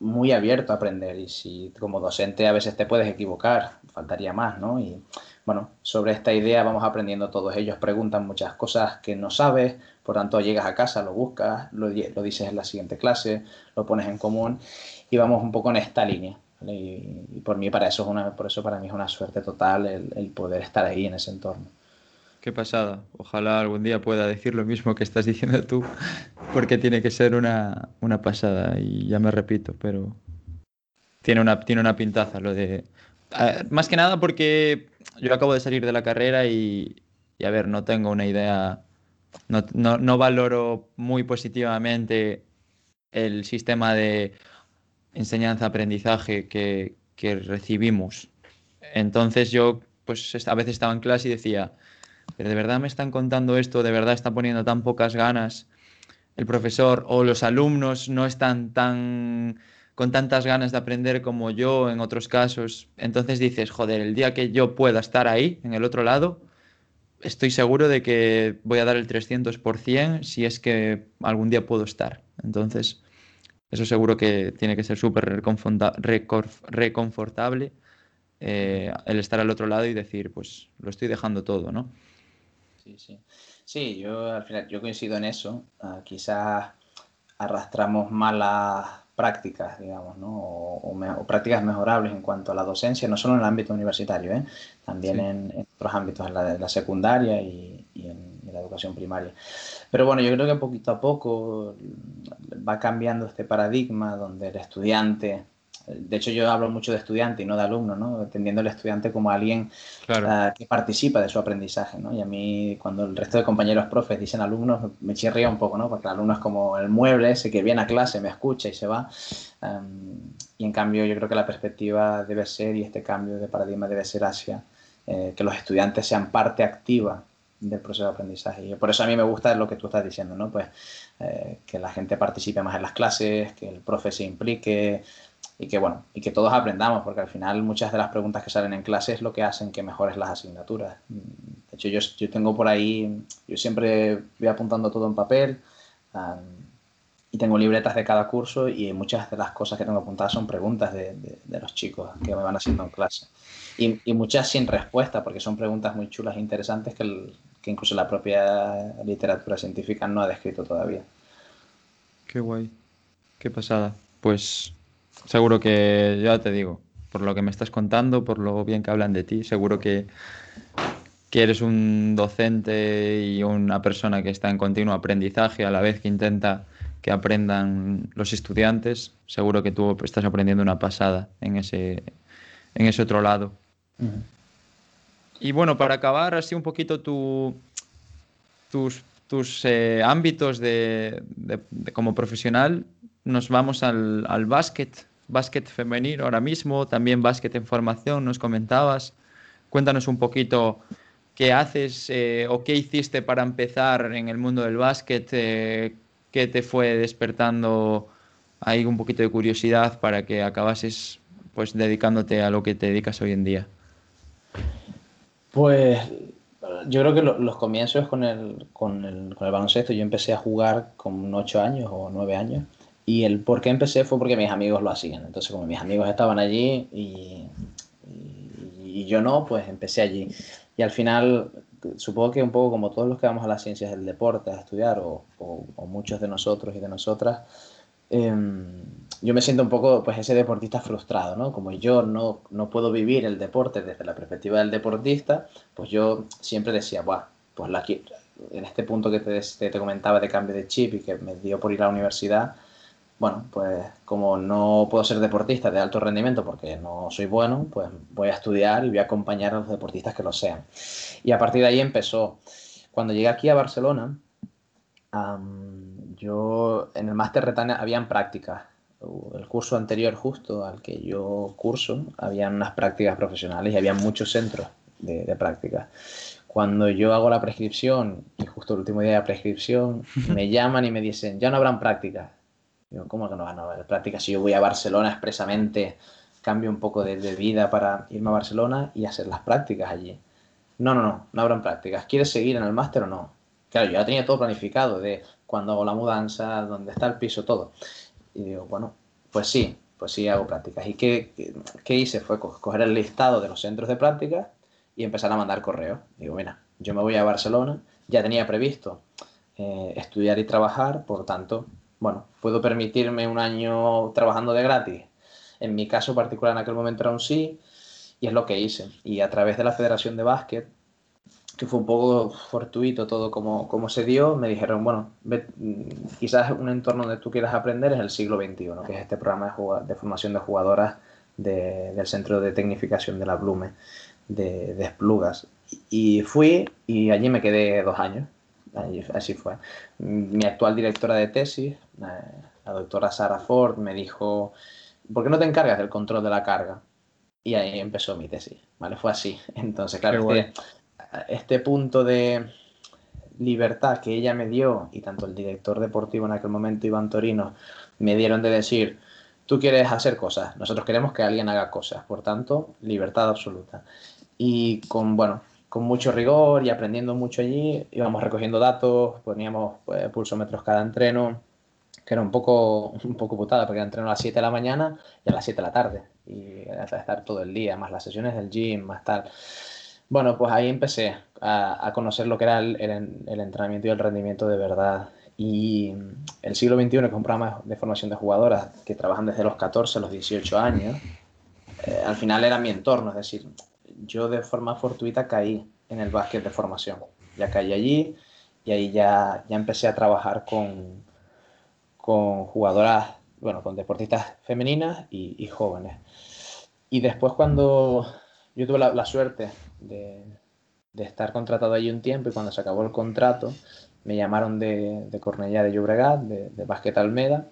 muy abierto a aprender y si como docente a veces te puedes equivocar, faltaría más, ¿no? Y bueno, sobre esta idea vamos aprendiendo todos. Ellos preguntan muchas cosas que no sabes, por tanto llegas a casa, lo buscas, lo, lo dices en la siguiente clase, lo pones en común y vamos un poco en esta línea. Y, por mí para eso es una, por eso para mí es una suerte total el, poder estar ahí en ese entorno. Qué pasada. Ojalá algún día pueda decir lo mismo que estás diciendo tú, porque tiene que ser una, una pasada. Y ya me repito, pero tiene una, tiene una pintaza lo de... más que nada porque yo acabo de salir de la carrera y, y a ver, no tengo una idea, no, valoro muy positivamente el sistema de enseñanza-aprendizaje que, recibimos. Entonces yo pues a veces estaba en clase y decía, pero de verdad me están contando esto, de verdad está poniendo tan pocas ganas el profesor o los alumnos no están tan con tantas ganas de aprender como yo en otros casos. Entonces dices, joder, el día que yo pueda estar ahí, en el otro lado, estoy seguro de que voy a dar el 300% si es que algún día puedo estar. Entonces, eso seguro que tiene que ser súper reconfortable eh, el estar al otro lado y decir, pues lo estoy dejando todo, ¿no? Sí, sí. Sí, yo al final yo coincido en eso. Ah, quizás arrastramos malas prácticas, digamos, ¿no? O, prácticas mejorables en cuanto a la docencia, no solo en el ámbito universitario, ¿eh? también en, otros ámbitos, en la, secundaria y, en, la educación primaria. Pero bueno, yo creo que poquito a poco va cambiando este paradigma donde el estudiante, de hecho yo hablo mucho de estudiante y no de alumno, ¿no? Entendiendo al estudiante como alguien ah, que participa de su aprendizaje, ¿no? Y a mí cuando el resto de compañeros profes dicen alumnos me chirría un poco, ¿no? Porque el alumno es como el mueble ese que viene a clase, me escucha y se va. y en cambio yo creo que la perspectiva debe ser, y este cambio de paradigma debe ser hacia eh, que los estudiantes sean parte activa del proceso de aprendizaje. Y por eso a mí me gusta lo que tú estás diciendo, ¿no? Pues eh, que la gente participe más en las clases, que el profe se implique y que, bueno, y que todos aprendamos, porque al final muchas de las preguntas que salen en clase es lo que hacen que mejores las asignaturas. De hecho, yo, yo tengo por ahí, yo siempre voy apuntando todo en papel y tengo libretas de cada curso y muchas de las cosas que tengo apuntadas son preguntas de, de, los chicos que me van haciendo en clase. Y, y, muchas sin respuesta, porque son preguntas muy chulas e interesantes que, que incluso la propia literatura científica no ha descrito todavía. Qué guay, qué pasada. Pues seguro que, ya te digo, por lo que me estás contando, por lo bien que hablan de ti, seguro que, que eres un docente y una persona que está en continuo aprendizaje a la vez que intenta que aprendan los estudiantes, seguro que tú estás aprendiendo una pasada en ese, en ese otro lado. Y bueno, para acabar así un poquito tu, tus, tus eh, ámbitos de, como profesional, nos vamos al, al básquet, básquet femenino ahora mismo, también básquet en formación, nos comentabas. Cuéntanos un poquito qué haces eh, o qué hiciste para empezar en el mundo del básquet, eh, qué te fue despertando ahí un poquito de curiosidad para que acabases pues dedicándote a lo que te dedicas hoy en día. Pues yo creo que los comienzos con el, con, el, con el baloncesto, yo empecé a jugar con 8 años o 9 años. Y el por qué empecé fue porque mis amigos lo hacían. Entonces, como mis amigos estaban allí y, y, yo no, pues empecé allí. Y al final, supongo que un poco como todos los que vamos a las ciencias del deporte a estudiar, o, o, muchos de nosotros y de nosotras, em, yo me siento un poco pues ese deportista frustrado, ¿no? Como yo no, no puedo vivir el deporte desde la perspectiva del deportista, pues yo siempre decía, Buah, pues la, en este punto que te, te, comentaba de cambio de chip y que me dio por ir a la universidad, bueno, pues como no puedo ser deportista de alto rendimiento porque no soy bueno, pues voy a estudiar y voy a acompañar a los deportistas que lo sean. Y a partir de ahí empezó. Cuando llegué aquí a Barcelona, yo en el máster Retania habían prácticas. El curso anterior justo al que yo curso, habían unas prácticas profesionales y había muchos centros de, de prácticas. Cuando yo hago la prescripción, y justo el último día de la prescripción, me llaman y me dicen, ya no habrán prácticas. Digo, ¿cómo que no van a haber prácticas? Si yo voy a Barcelona expresamente, cambio un poco de, vida para irme a Barcelona y hacer las prácticas allí. No, no, no, no habrán prácticas. ¿Quieres seguir en el máster o no? Claro, yo ya tenía todo planificado de cuando hago la mudanza, dónde está el piso, todo. Y digo, bueno, pues sí, pues sí hago prácticas. ¿Y qué, qué, qué hice? Fue coger el listado de los centros de prácticas y empezar a mandar correos. Digo, mira, yo me voy a Barcelona, ya tenía previsto eh, estudiar y trabajar, por tanto, bueno, puedo permitirme un año trabajando de gratis. En mi caso particular en aquel momento era un sí, y es lo que hice. Y a través de la Federación de Básquet, que fue un poco fortuito todo como, como se dio, me dijeron, bueno, quizás un entorno donde tú quieras aprender es el siglo XXI, que es este programa de, formación de jugadoras de, del Centro de Tecnificación de la Blume de, de Esplugas. Y fui y allí me quedé dos años. Así fue. Mi actual directora de tesis, eh, la doctora Sara Ford, me dijo, ¿por qué no te encargas del control de la carga? Y ahí empezó mi tesis, ¿vale? Fue así. Entonces, claro, este, este, punto de libertad que ella me dio, y tanto el director deportivo en aquel momento, Iván Torino, me dieron de decir, tú quieres hacer cosas, nosotros queremos que alguien haga cosas, por tanto, libertad absoluta y con, bueno, con mucho rigor y aprendiendo mucho allí, íbamos recogiendo datos, poníamos pues, pulsómetros cada entreno, que era un poco, un poco putada, porque entreno a las 7 de la mañana y a las 7 de la tarde, y hasta estar todo el día, más las sesiones del gym, más tal. Bueno, pues ahí empecé a, a conocer lo que era el, el, el, entrenamiento y el rendimiento de verdad. Y el siglo XXI, que es un programa de formación de jugadoras que trabajan desde los 14 a los 18 años, eh, al final era mi entorno, es decir, yo de forma fortuita caí en el básquet de formación. Ya caí allí y ahí ya, ya empecé a trabajar con, con jugadoras, bueno, con deportistas femeninas y, jóvenes. Y después cuando yo tuve la, suerte de, de, estar contratado allí un tiempo y cuando se acabó el contrato me llamaron de, de Cornellá de Llobregat, de, de Básquet Almeda,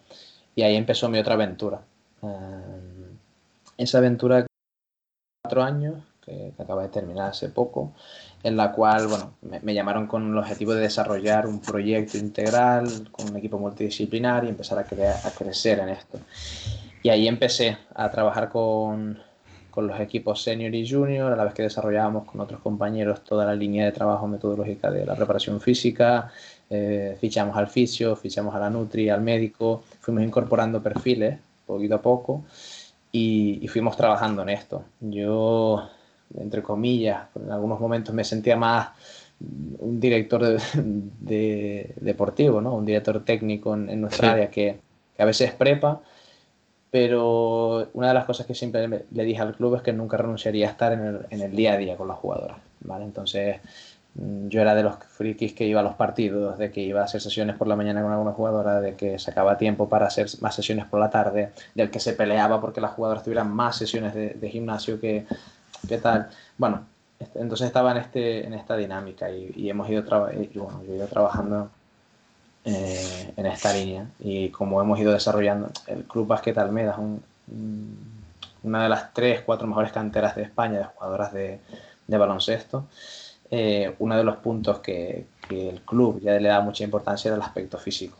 y ahí empezó mi otra aventura. Um, esa aventura cuatro años que, que, acaba de terminar hace poco, en la cual bueno, me, me, llamaron con el objetivo de desarrollar un proyecto integral con un equipo multidisciplinar y empezar a, crear, a crecer en esto. Y ahí empecé a trabajar con, con los equipos senior y junior, a la vez que desarrollábamos con otros compañeros toda la línea de trabajo metodológica de la preparación física, eh, fichamos al fisio, fichamos a la nutri, al médico, fuimos incorporando perfiles poquito a poco y, y fuimos trabajando en esto. Yo entre comillas, en algunos momentos me sentía más un director de, de, deportivo, ¿no? un director técnico en, en nuestra sí. área que, que, a veces prepa, pero una de las cosas que siempre le, dije al club es que nunca renunciaría a estar en el, en el día a día con las jugadoras. ¿vale? Entonces mm, yo era de los frikis que iba a los partidos, de que iba a hacer sesiones por la mañana con alguna jugadora, de que sacaba tiempo para hacer más sesiones por la tarde, del que se peleaba porque las jugadoras tuvieran más sesiones de, de gimnasio que, ¿Qué tal? Bueno, entonces estaba en, este, en esta dinámica y, y hemos ido, y bueno, yo he ido trabajando eh, en esta línea y como hemos ido desarrollando, el Club Basquet Almeda es un, una de las tres, cuatro mejores canteras de España de jugadoras de, de baloncesto. Eh, uno de los puntos que, que, el club ya le da mucha importancia era el aspecto físico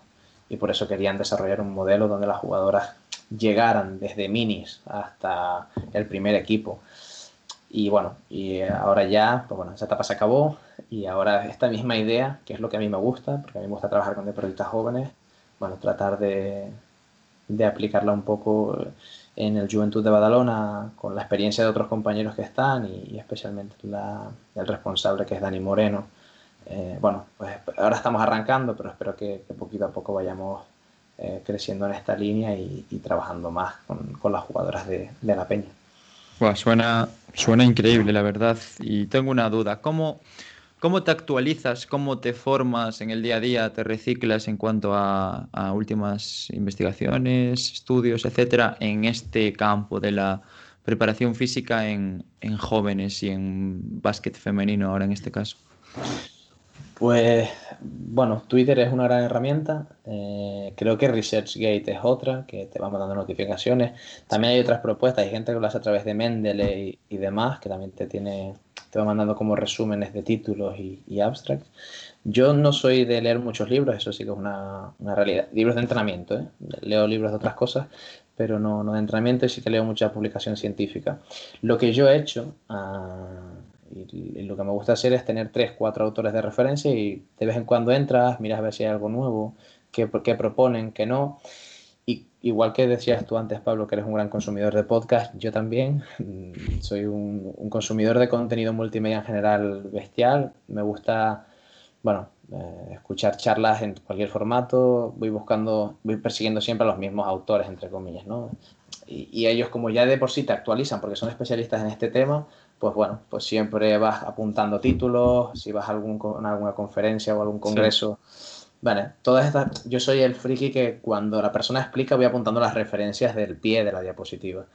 y por eso querían desarrollar un modelo donde las jugadoras llegaran desde minis hasta el primer equipo y bueno, y ahora ya, pues bueno, esa etapa se acabó y ahora esta misma idea, que es lo que a mí me gusta, porque a mí me gusta trabajar con deportistas jóvenes, bueno, tratar de, de aplicarla un poco en el Juventud de Badalona con la experiencia de otros compañeros que están y, especialmente el responsable que es Dani Moreno. Eh, bueno, pues ahora estamos arrancando, pero espero que, poquito a poco vayamos eh, creciendo en esta línea y, trabajando más con, las jugadoras de, la peña. Suena, suena increíble, la verdad. Y tengo una duda. ¿Cómo, ¿Cómo te actualizas? ¿Cómo te formas en el día a día? ¿Te reciclas en cuanto a, últimas investigaciones, estudios, etcétera, en este campo de la preparación física en, jóvenes y en básquet femenino ahora en este caso? Pues bueno, Twitter es una gran herramienta. Eh, creo que ResearchGate es otra, que te va mandando notificaciones. También hay otras propuestas, hay gente que lo hace a través de Mendeley y demás, que también te tiene te va mandando como resúmenes de títulos y, abstracts. Yo no soy de leer muchos libros, eso sí que es una, realidad. Libros de entrenamiento, ¿eh? leo libros de otras cosas, pero no, no, de entrenamiento y sí que leo mucha publicación científica. Lo que yo he hecho, ah, y, lo que me gusta hacer es tener tres, cuatro autores de referencia y de vez en cuando entras, miras a ver si hay algo nuevo, qué, qué proponen, qué no igual que decías tú antes, Pablo, que eres un gran consumidor de podcast, yo también mm, soy un, consumidor de contenido multimedia en general bestial. Me gusta, bueno, eh, escuchar charlas en cualquier formato. Voy buscando, voy persiguiendo siempre a los mismos autores, entre comillas, ¿no? Y, ellos, como ya de por sí te actualizan porque son especialistas en este tema, pues bueno, pues siempre vas apuntando títulos, si vas a, algún, alguna conferencia o algún congreso. Vale, todas estas. Yo soy el friki que cuando la persona explica voy apuntando las referencias del pie de la diapositiva.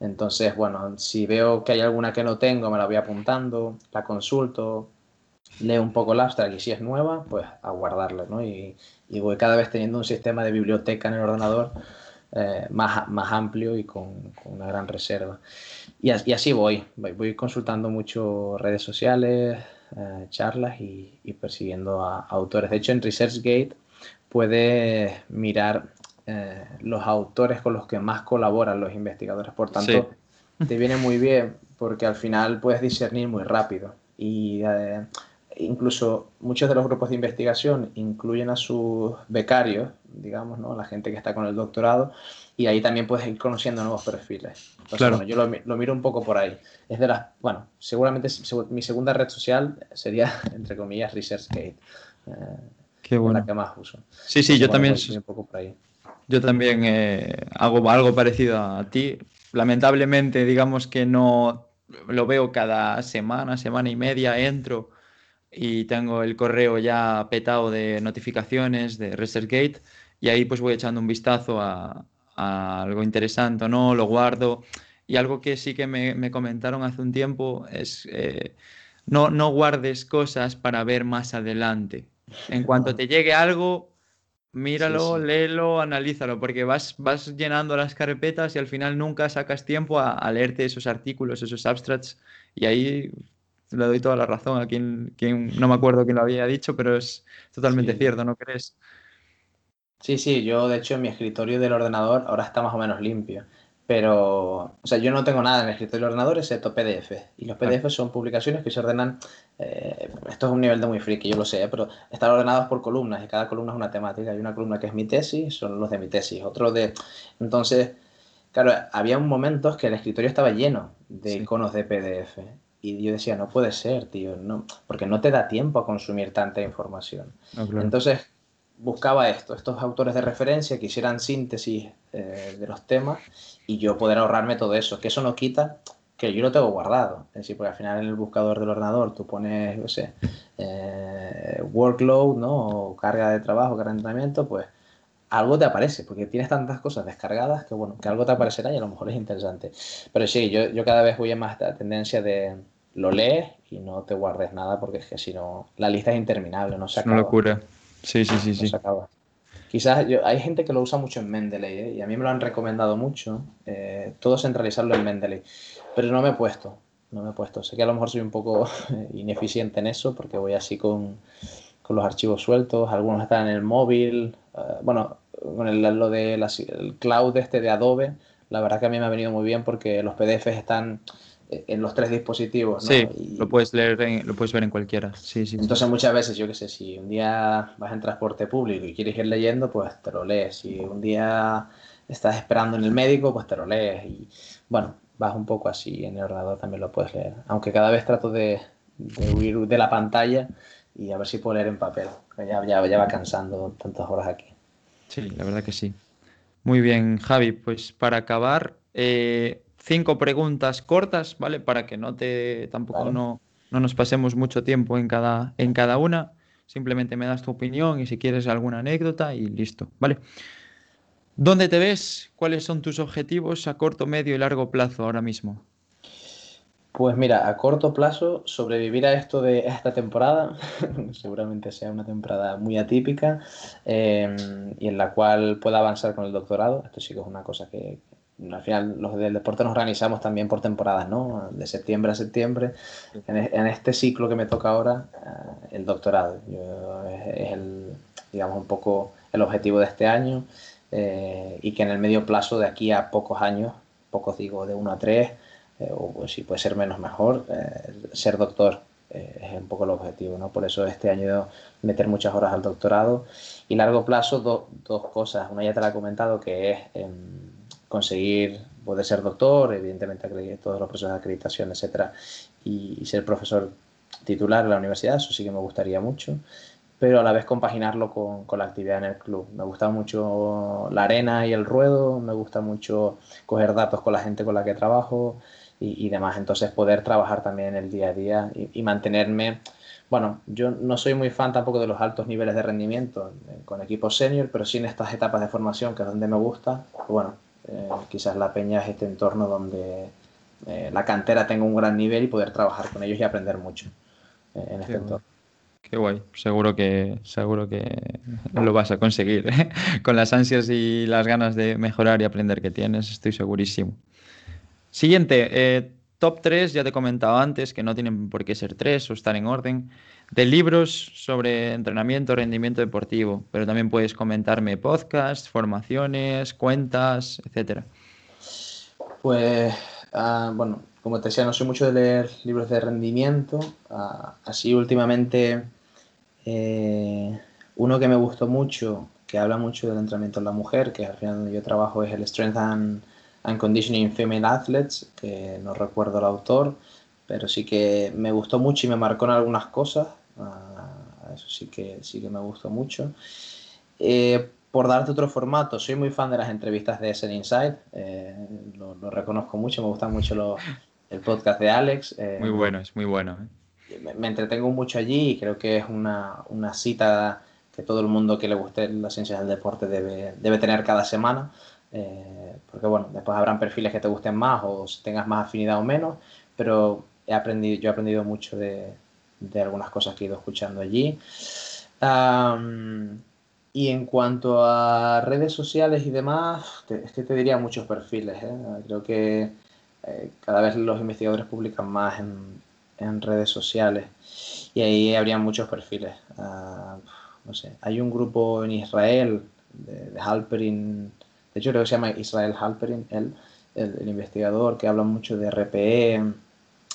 Entonces, bueno, si veo que hay alguna que no tengo, me la voy apuntando, la consulto, leo un poco la abstract y si es nueva, pues a guardarla, ¿no? Y, voy cada vez teniendo un sistema de biblioteca en el ordenador eh, más, más amplio y con, una gran reserva. Y, y así voy, voy, voy consultando mucho redes sociales, eh, charlas y, persiguiendo a, autores. De hecho, en ResearchGate puedes mirar eh, los autores con los que más colaboran los investigadores. Por tanto, te viene muy bien porque al final puedes discernir muy rápido. Y eh, incluso muchos de los grupos de investigación incluyen a sus becarios, digamos, ¿no? la gente que está con el doctorado, y ahí también puedes ir conociendo nuevos perfiles. claro. yo lo, miro un poco por ahí. Es de las, bueno, seguramente mi segunda red social sería, entre comillas, ResearchGate. Eh, Qué bueno. La que más uso. Sí, sí, yo también. Un poco por ahí. Yo también eh, hago algo parecido a ti. Lamentablemente, digamos que no lo veo cada semana, semana y media, entro y tengo el correo ya petado de notificaciones de ResearchGate y ahí pues voy echando un vistazo a, algo interesante o no, lo guardo. Y algo que sí que me, comentaron hace un tiempo es eh, no, no guardes cosas para ver más adelante. En cuanto te llegue algo, míralo, léelo, analízalo, porque vas, vas llenando las carpetas y al final nunca sacas tiempo a, leerte esos artículos, esos abstracts. Y ahí le doy toda la razón a quien, quien no me acuerdo quién lo había dicho, pero es totalmente cierto, ¿no crees? Sí, sí, yo de hecho en mi escritorio del ordenador ahora está más o menos limpio. Pero, o sea, yo no tengo nada en el escritorio del ordenador excepto PDF. Y los PDF son publicaciones que se ordenan. Eh, esto es un nivel de muy friki, yo lo sé, pero están ordenados por columnas y cada columna es una temática. Hay una columna que es mi tesis, son los de mi tesis. Otro de. Entonces, claro, había un momento que el escritorio estaba lleno de iconos de PDF. Y yo decía, no puede ser, tío, no, porque no te da tiempo a consumir tanta información. Entonces, buscaba esto, estos autores de referencia que hicieran síntesis eh, de los temas y yo poder ahorrarme todo eso, que eso no quita que yo lo tengo guardado, es decir, porque al final en el buscador del ordenador tú pones, no sé, eh, workload, ¿no? O carga de trabajo, carga de entrenamiento, pues algo te aparece, porque tienes tantas cosas descargadas que bueno, que algo te aparecerá y a lo mejor es interesante. Pero sí, yo, yo cada vez voy a más la tendencia de lo lees y no te guardes nada porque es que si no, la lista es interminable, no se acaba. Una locura. Sí, sí, sí. sí. Quizás yo, hay gente que lo usa mucho en Mendeley ¿eh? y a mí me lo han recomendado mucho, eh, todo centralizarlo en Mendeley, pero no me he puesto, no me he puesto. Sé que a lo mejor soy un poco ineficiente en eso porque voy así con, con los archivos sueltos, algunos están en el móvil, eh, bueno, con el, lo de el cloud este de Adobe, la verdad que a mí me ha venido muy bien porque los PDFs están en los tres dispositivos. Sí, lo puedes leer, lo puedes ver en cualquiera. Sí, sí. Entonces muchas veces, yo qué sé, si un día vas en transporte público y quieres ir leyendo, pues te lo lees. Si un día estás esperando en el médico, pues te lo lees. Y bueno, vas un poco así en el ordenador también lo puedes leer. Aunque cada vez trato de, huir de la pantalla y a ver si puedo leer en papel. Ya, ya, ya va cansando tantas horas aquí. Sí, la verdad que sí. Muy bien, Javi, pues para acabar, eh, cinco preguntas cortas, ¿vale? Para que no te tampoco no, no, nos pasemos mucho tiempo en cada, en cada una. Simplemente me das tu opinión y si quieres alguna anécdota y listo, ¿vale? ¿Dónde te ves? ¿Cuáles son tus objetivos a corto, medio y largo plazo ahora mismo? Pues mira, a corto plazo, sobrevivir a esto de esta temporada, seguramente sea una temporada muy atípica em, y en la cual pueda avanzar con el doctorado. Esto sí que es una cosa que al final los del deporte nos organizamos también por temporadas, ¿no? De septiembre a septiembre. En, e, este ciclo que me toca ahora, eh, el doctorado. es, el, digamos, un poco el objetivo de este año eh, y que en el medio plazo, de aquí a pocos años, pocos digo, de uno a tres, eh, o pues, si puede ser menos mejor, eh, ser doctor eh, es un poco el objetivo, ¿no? Por eso este año meter muchas horas al doctorado y largo plazo dos cosas. Una ya te la he comentado que es em, conseguir poder ser doctor, evidentemente todos los procesos de acreditación, etcétera, y, ser profesor titular en la universidad, eso sí que me gustaría mucho pero a la vez compaginarlo con, con, la actividad en el club. Me gusta mucho la arena y el ruedo, me gusta mucho coger datos con la gente con la que trabajo, y, demás. Entonces poder trabajar también en el día a día y, mantenerme, bueno, yo no soy muy fan tampoco de los altos niveles de rendimiento con equipos senior, pero sí en estas etapas de formación, que es donde me gusta, pues bueno, eh, quizás la peña es este entorno donde eh, la cantera tenga un gran nivel y poder trabajar con ellos y aprender mucho eh, en este entorno. Qué guay, seguro que, seguro que lo vas a conseguir. Con las ansias y las ganas de mejorar y aprender que tienes, estoy segurísimo. Siguiente, top 3, ya te he comentado antes que no tienen por qué ser tres o estar en orden, de libros sobre entrenamiento, rendimiento deportivo, pero también puedes comentarme podcasts, formaciones, cuentas, etcétera. Pues, ah, bueno, como te decía, no soy mucho de leer libros de rendimiento, ah, así últimamente eh, uno que me gustó mucho, que habla mucho del entrenamiento en la mujer, que al final yo trabajo es el Strength and and Conditioning Female Athletes, que no recuerdo el autor, pero sí que me gustó mucho y me marcó en algunas cosas. Ah, eso sí que, sí que me gustó mucho. Eh, por darte otro formato, soy muy fan de las entrevistas de SN Inside, eh, lo, reconozco mucho, me gusta mucho el podcast de Alex. Eh, muy bueno, es muy bueno. Me, entretengo mucho allí y creo que es una, una, cita que todo el mundo que le guste las ciencias del deporte debe, debe tener cada semana. Porque bueno, después habrán perfiles que te gusten más o tengas más afinidad o menos, pero he aprendido, yo he aprendido mucho de, de algunas cosas que he ido escuchando allí. y en cuanto a redes sociales y demás, es que te diría muchos perfiles. ¿eh? Creo que eh, cada vez los investigadores publican más en, en, redes sociales y ahí habría muchos perfiles. Ah, no sé, hay un grupo en Israel de, Halperin de hecho, creo que se llama Israel Halperin, él, el, investigador que habla mucho de RPE,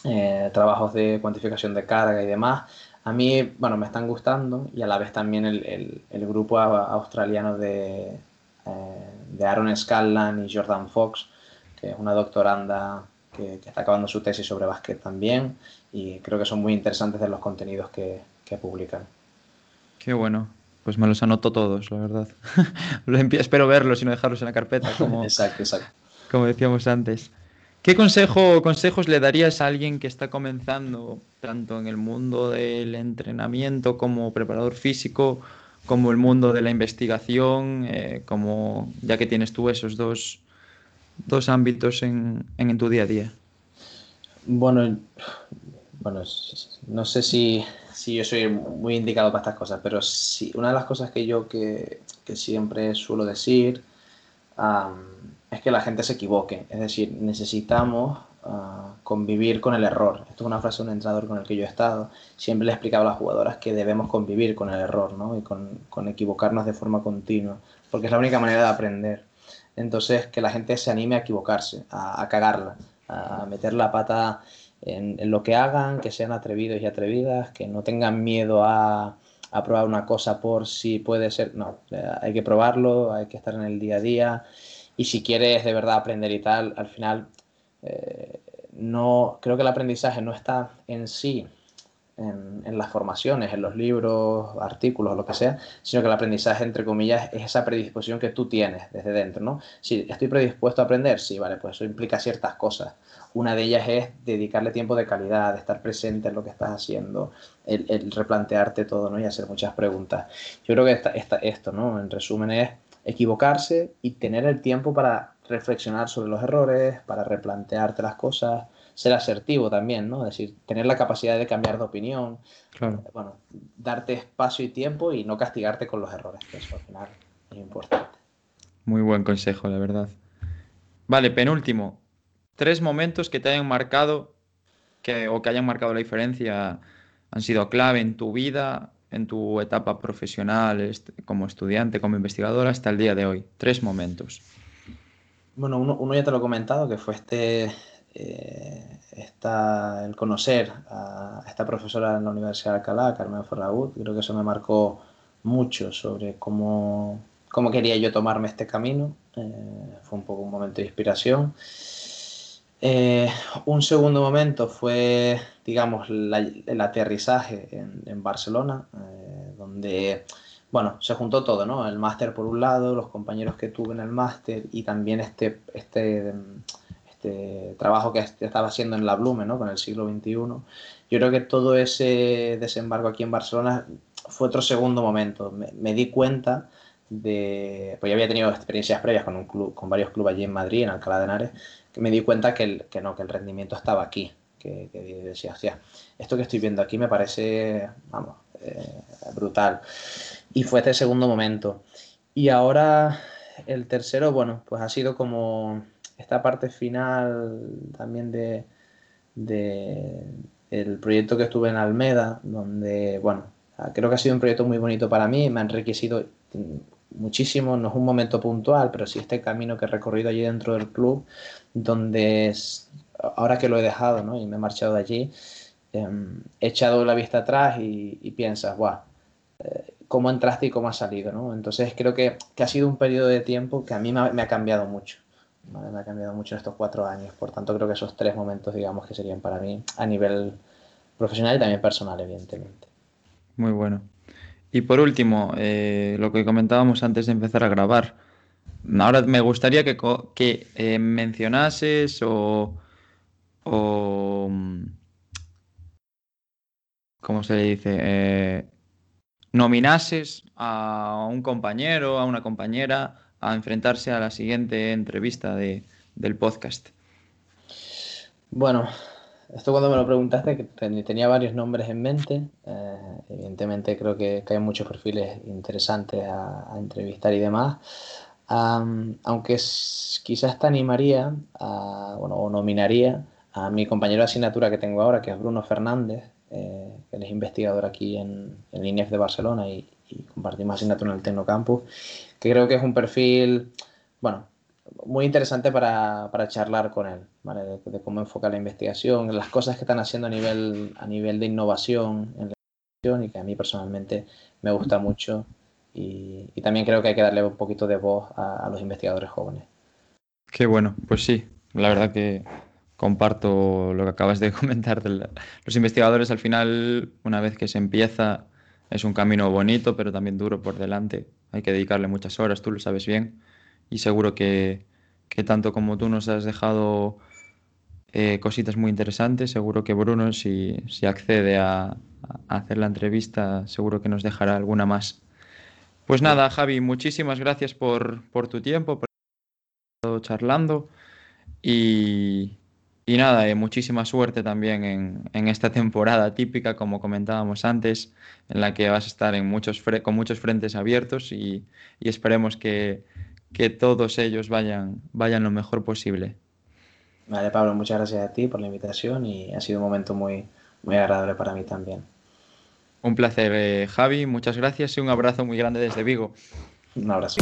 eh, trabajos de cuantificación de carga y demás. A mí, bueno, me están gustando y a la vez también el, el, grupo australiano de, eh, de Aaron Scanlan y Jordan Fox, que es una doctoranda que, que, está acabando su tesis sobre básquet también y creo que son muy interesantes de los contenidos que, que publican. Qué bueno pues me los anoto todos, la verdad. Espero verlos y no dejarlos en la carpeta, como, exacto, exacto. como decíamos antes. ¿Qué consejo consejos le darías a alguien que está comenzando tanto en el mundo del entrenamiento como preparador físico, como el mundo de la investigación, eh, como ya que tienes tú esos dos, dos ámbitos en, en, en tu día a día? Bueno, bueno, no sé si Sí, yo soy muy indicado para estas cosas, pero sí, una de las cosas que yo que, que siempre suelo decir es que la gente se equivoque. Es decir, necesitamos ah, convivir con el error. Esto es una frase de un entrenador con el que yo he estado. Siempre le he explicado a las jugadoras que debemos convivir con el error ¿no? y con, con equivocarnos de forma continua, porque es la única manera de aprender. Entonces, que la gente se anime a equivocarse, a, a cagarla, a meter la pata en, lo que hagan, que sean atrevidos y atrevidas, que no tengan miedo a, a, probar una cosa por si puede ser. No, hay que probarlo, hay que estar en el día a día. Y si quieres de verdad aprender y tal, al final, eh, no, creo que el aprendizaje no está en sí en, las formaciones, en los libros, artículos, lo que sea, sino que el aprendizaje, entre comillas, es esa predisposición que tú tienes desde dentro, ¿no? Si estoy predispuesto a aprender, sí, vale, pues eso implica ciertas cosas. Una de ellas es dedicarle tiempo de calidad, de estar presente en lo que estás haciendo, el, replantearte todo, ¿no? Y hacer muchas preguntas. Yo creo que esta, esto, ¿no? En resumen es equivocarse y tener el tiempo para reflexionar sobre los errores, para replantearte las cosas, ser asertivo también, ¿no? Es decir, tener la capacidad de cambiar de opinión, claro. bueno, darte espacio y tiempo y no castigarte con los errores, que eso al final es importante. Muy buen consejo, la verdad. Vale, penúltimo. Tres momentos que te hayan marcado que, o que hayan marcado la diferencia han sido clave en tu vida, en tu etapa profesional, como estudiante, como investigador, hasta el día de hoy. Tres momentos. Bueno, uno, uno ya te lo he comentado, que fue este eh, el conocer a esta profesora en la Universidad de Alcalá, Carmen Ferragut, creo que eso me marcó mucho sobre cómo, cómo quería yo tomarme este camino. Eh, fue un poco un momento de inspiración. Eh, un segundo momento fue, digamos, el aterrizaje en, Barcelona, donde, bueno, se juntó todo, ¿no? El máster por un lado, los compañeros que tuve en el máster y también este, este este trabajo que estaba haciendo en la Blume, ¿no? con el siglo XXI. Yo creo que todo ese desembarco aquí en Barcelona fue otro segundo momento. Me, di cuenta de, pues ya había tenido experiencias previas con, un club, con varios clubes allí en Madrid, en Alcalá de Henares, que me di cuenta que, que no, que el rendimiento estaba aquí. Que, decía, hostia, esto que estoy viendo aquí me parece, vamos, eh, brutal. Y fue este segundo momento. Y ahora el tercero, bueno, pues ha sido como esta parte final también de, el proyecto que estuve en Almeda, donde, bueno, creo que ha sido un proyecto muy bonito para mí, me ha enriquecido muchísimo, no es un momento puntual, pero sí este camino que he recorrido allí dentro del club, donde ahora que lo he dejado ¿no? y me he marchado de allí, em, he echado la vista atrás y, piensas, guau, eh, cómo entraste y cómo has salido, ¿no? Entonces creo que, ha sido un periodo de tiempo que a mí me ha cambiado mucho. Me ha cambiado mucho en estos cuatro años. Por tanto, creo que esos tres momentos, digamos, que serían para mí a nivel profesional y también personal, evidentemente. Muy bueno. Y por último, eh, lo que comentábamos antes de empezar a grabar. Ahora me gustaría que, eh, mencionases o, o, mm, ¿Cómo se le dice? Eh, nominases a un compañero, a una compañera a enfrentarse a la siguiente entrevista de, del podcast? Bueno, esto cuando me lo preguntaste, tenía varios nombres en mente. Eh, evidentemente creo que, hay muchos perfiles interesantes a, entrevistar y demás. aunque quizás te animaría bueno, o nominaría a mi compañero de asignatura que tengo ahora, que es Bruno Fernández, eh, que es investigador aquí en, en INEF de Barcelona y, y compartimos asignatura en el Tecnocampus que creo que es un perfil, bueno, muy interesante para, para charlar con él, ¿vale? De, cómo enfoca la investigación, las cosas que están haciendo a nivel, a nivel de innovación en la investigación y que a mí personalmente me gusta mucho y, y también creo que hay que darle un poquito de voz a, a los investigadores jóvenes. Qué bueno, pues sí, la verdad que comparto lo que acabas de comentar. Los investigadores al final, una vez que se empieza, es un camino bonito, pero también duro por delante. Hay que dedicarle muchas horas, tú lo sabes bien. Y seguro que, tanto como tú nos has dejado eh, cositas muy interesantes, seguro que Bruno, si, si accede a, hacer la entrevista, seguro que nos dejará alguna más. Pues nada, Javi, muchísimas gracias por, por tu tiempo, por estar charlando. Y, y nada, eh, muchísima suerte también en, esta temporada típica, como comentábamos antes, en la que vas a estar en muchos con muchos frentes abiertos y, esperemos que, todos ellos vayan, vayan lo mejor posible. Vale, Pablo, muchas gracias a ti por la invitación y ha sido un momento muy, muy agradable para mí también. Un placer, eh, Javi, muchas gracias y un abrazo muy grande desde Vigo. Un abrazo.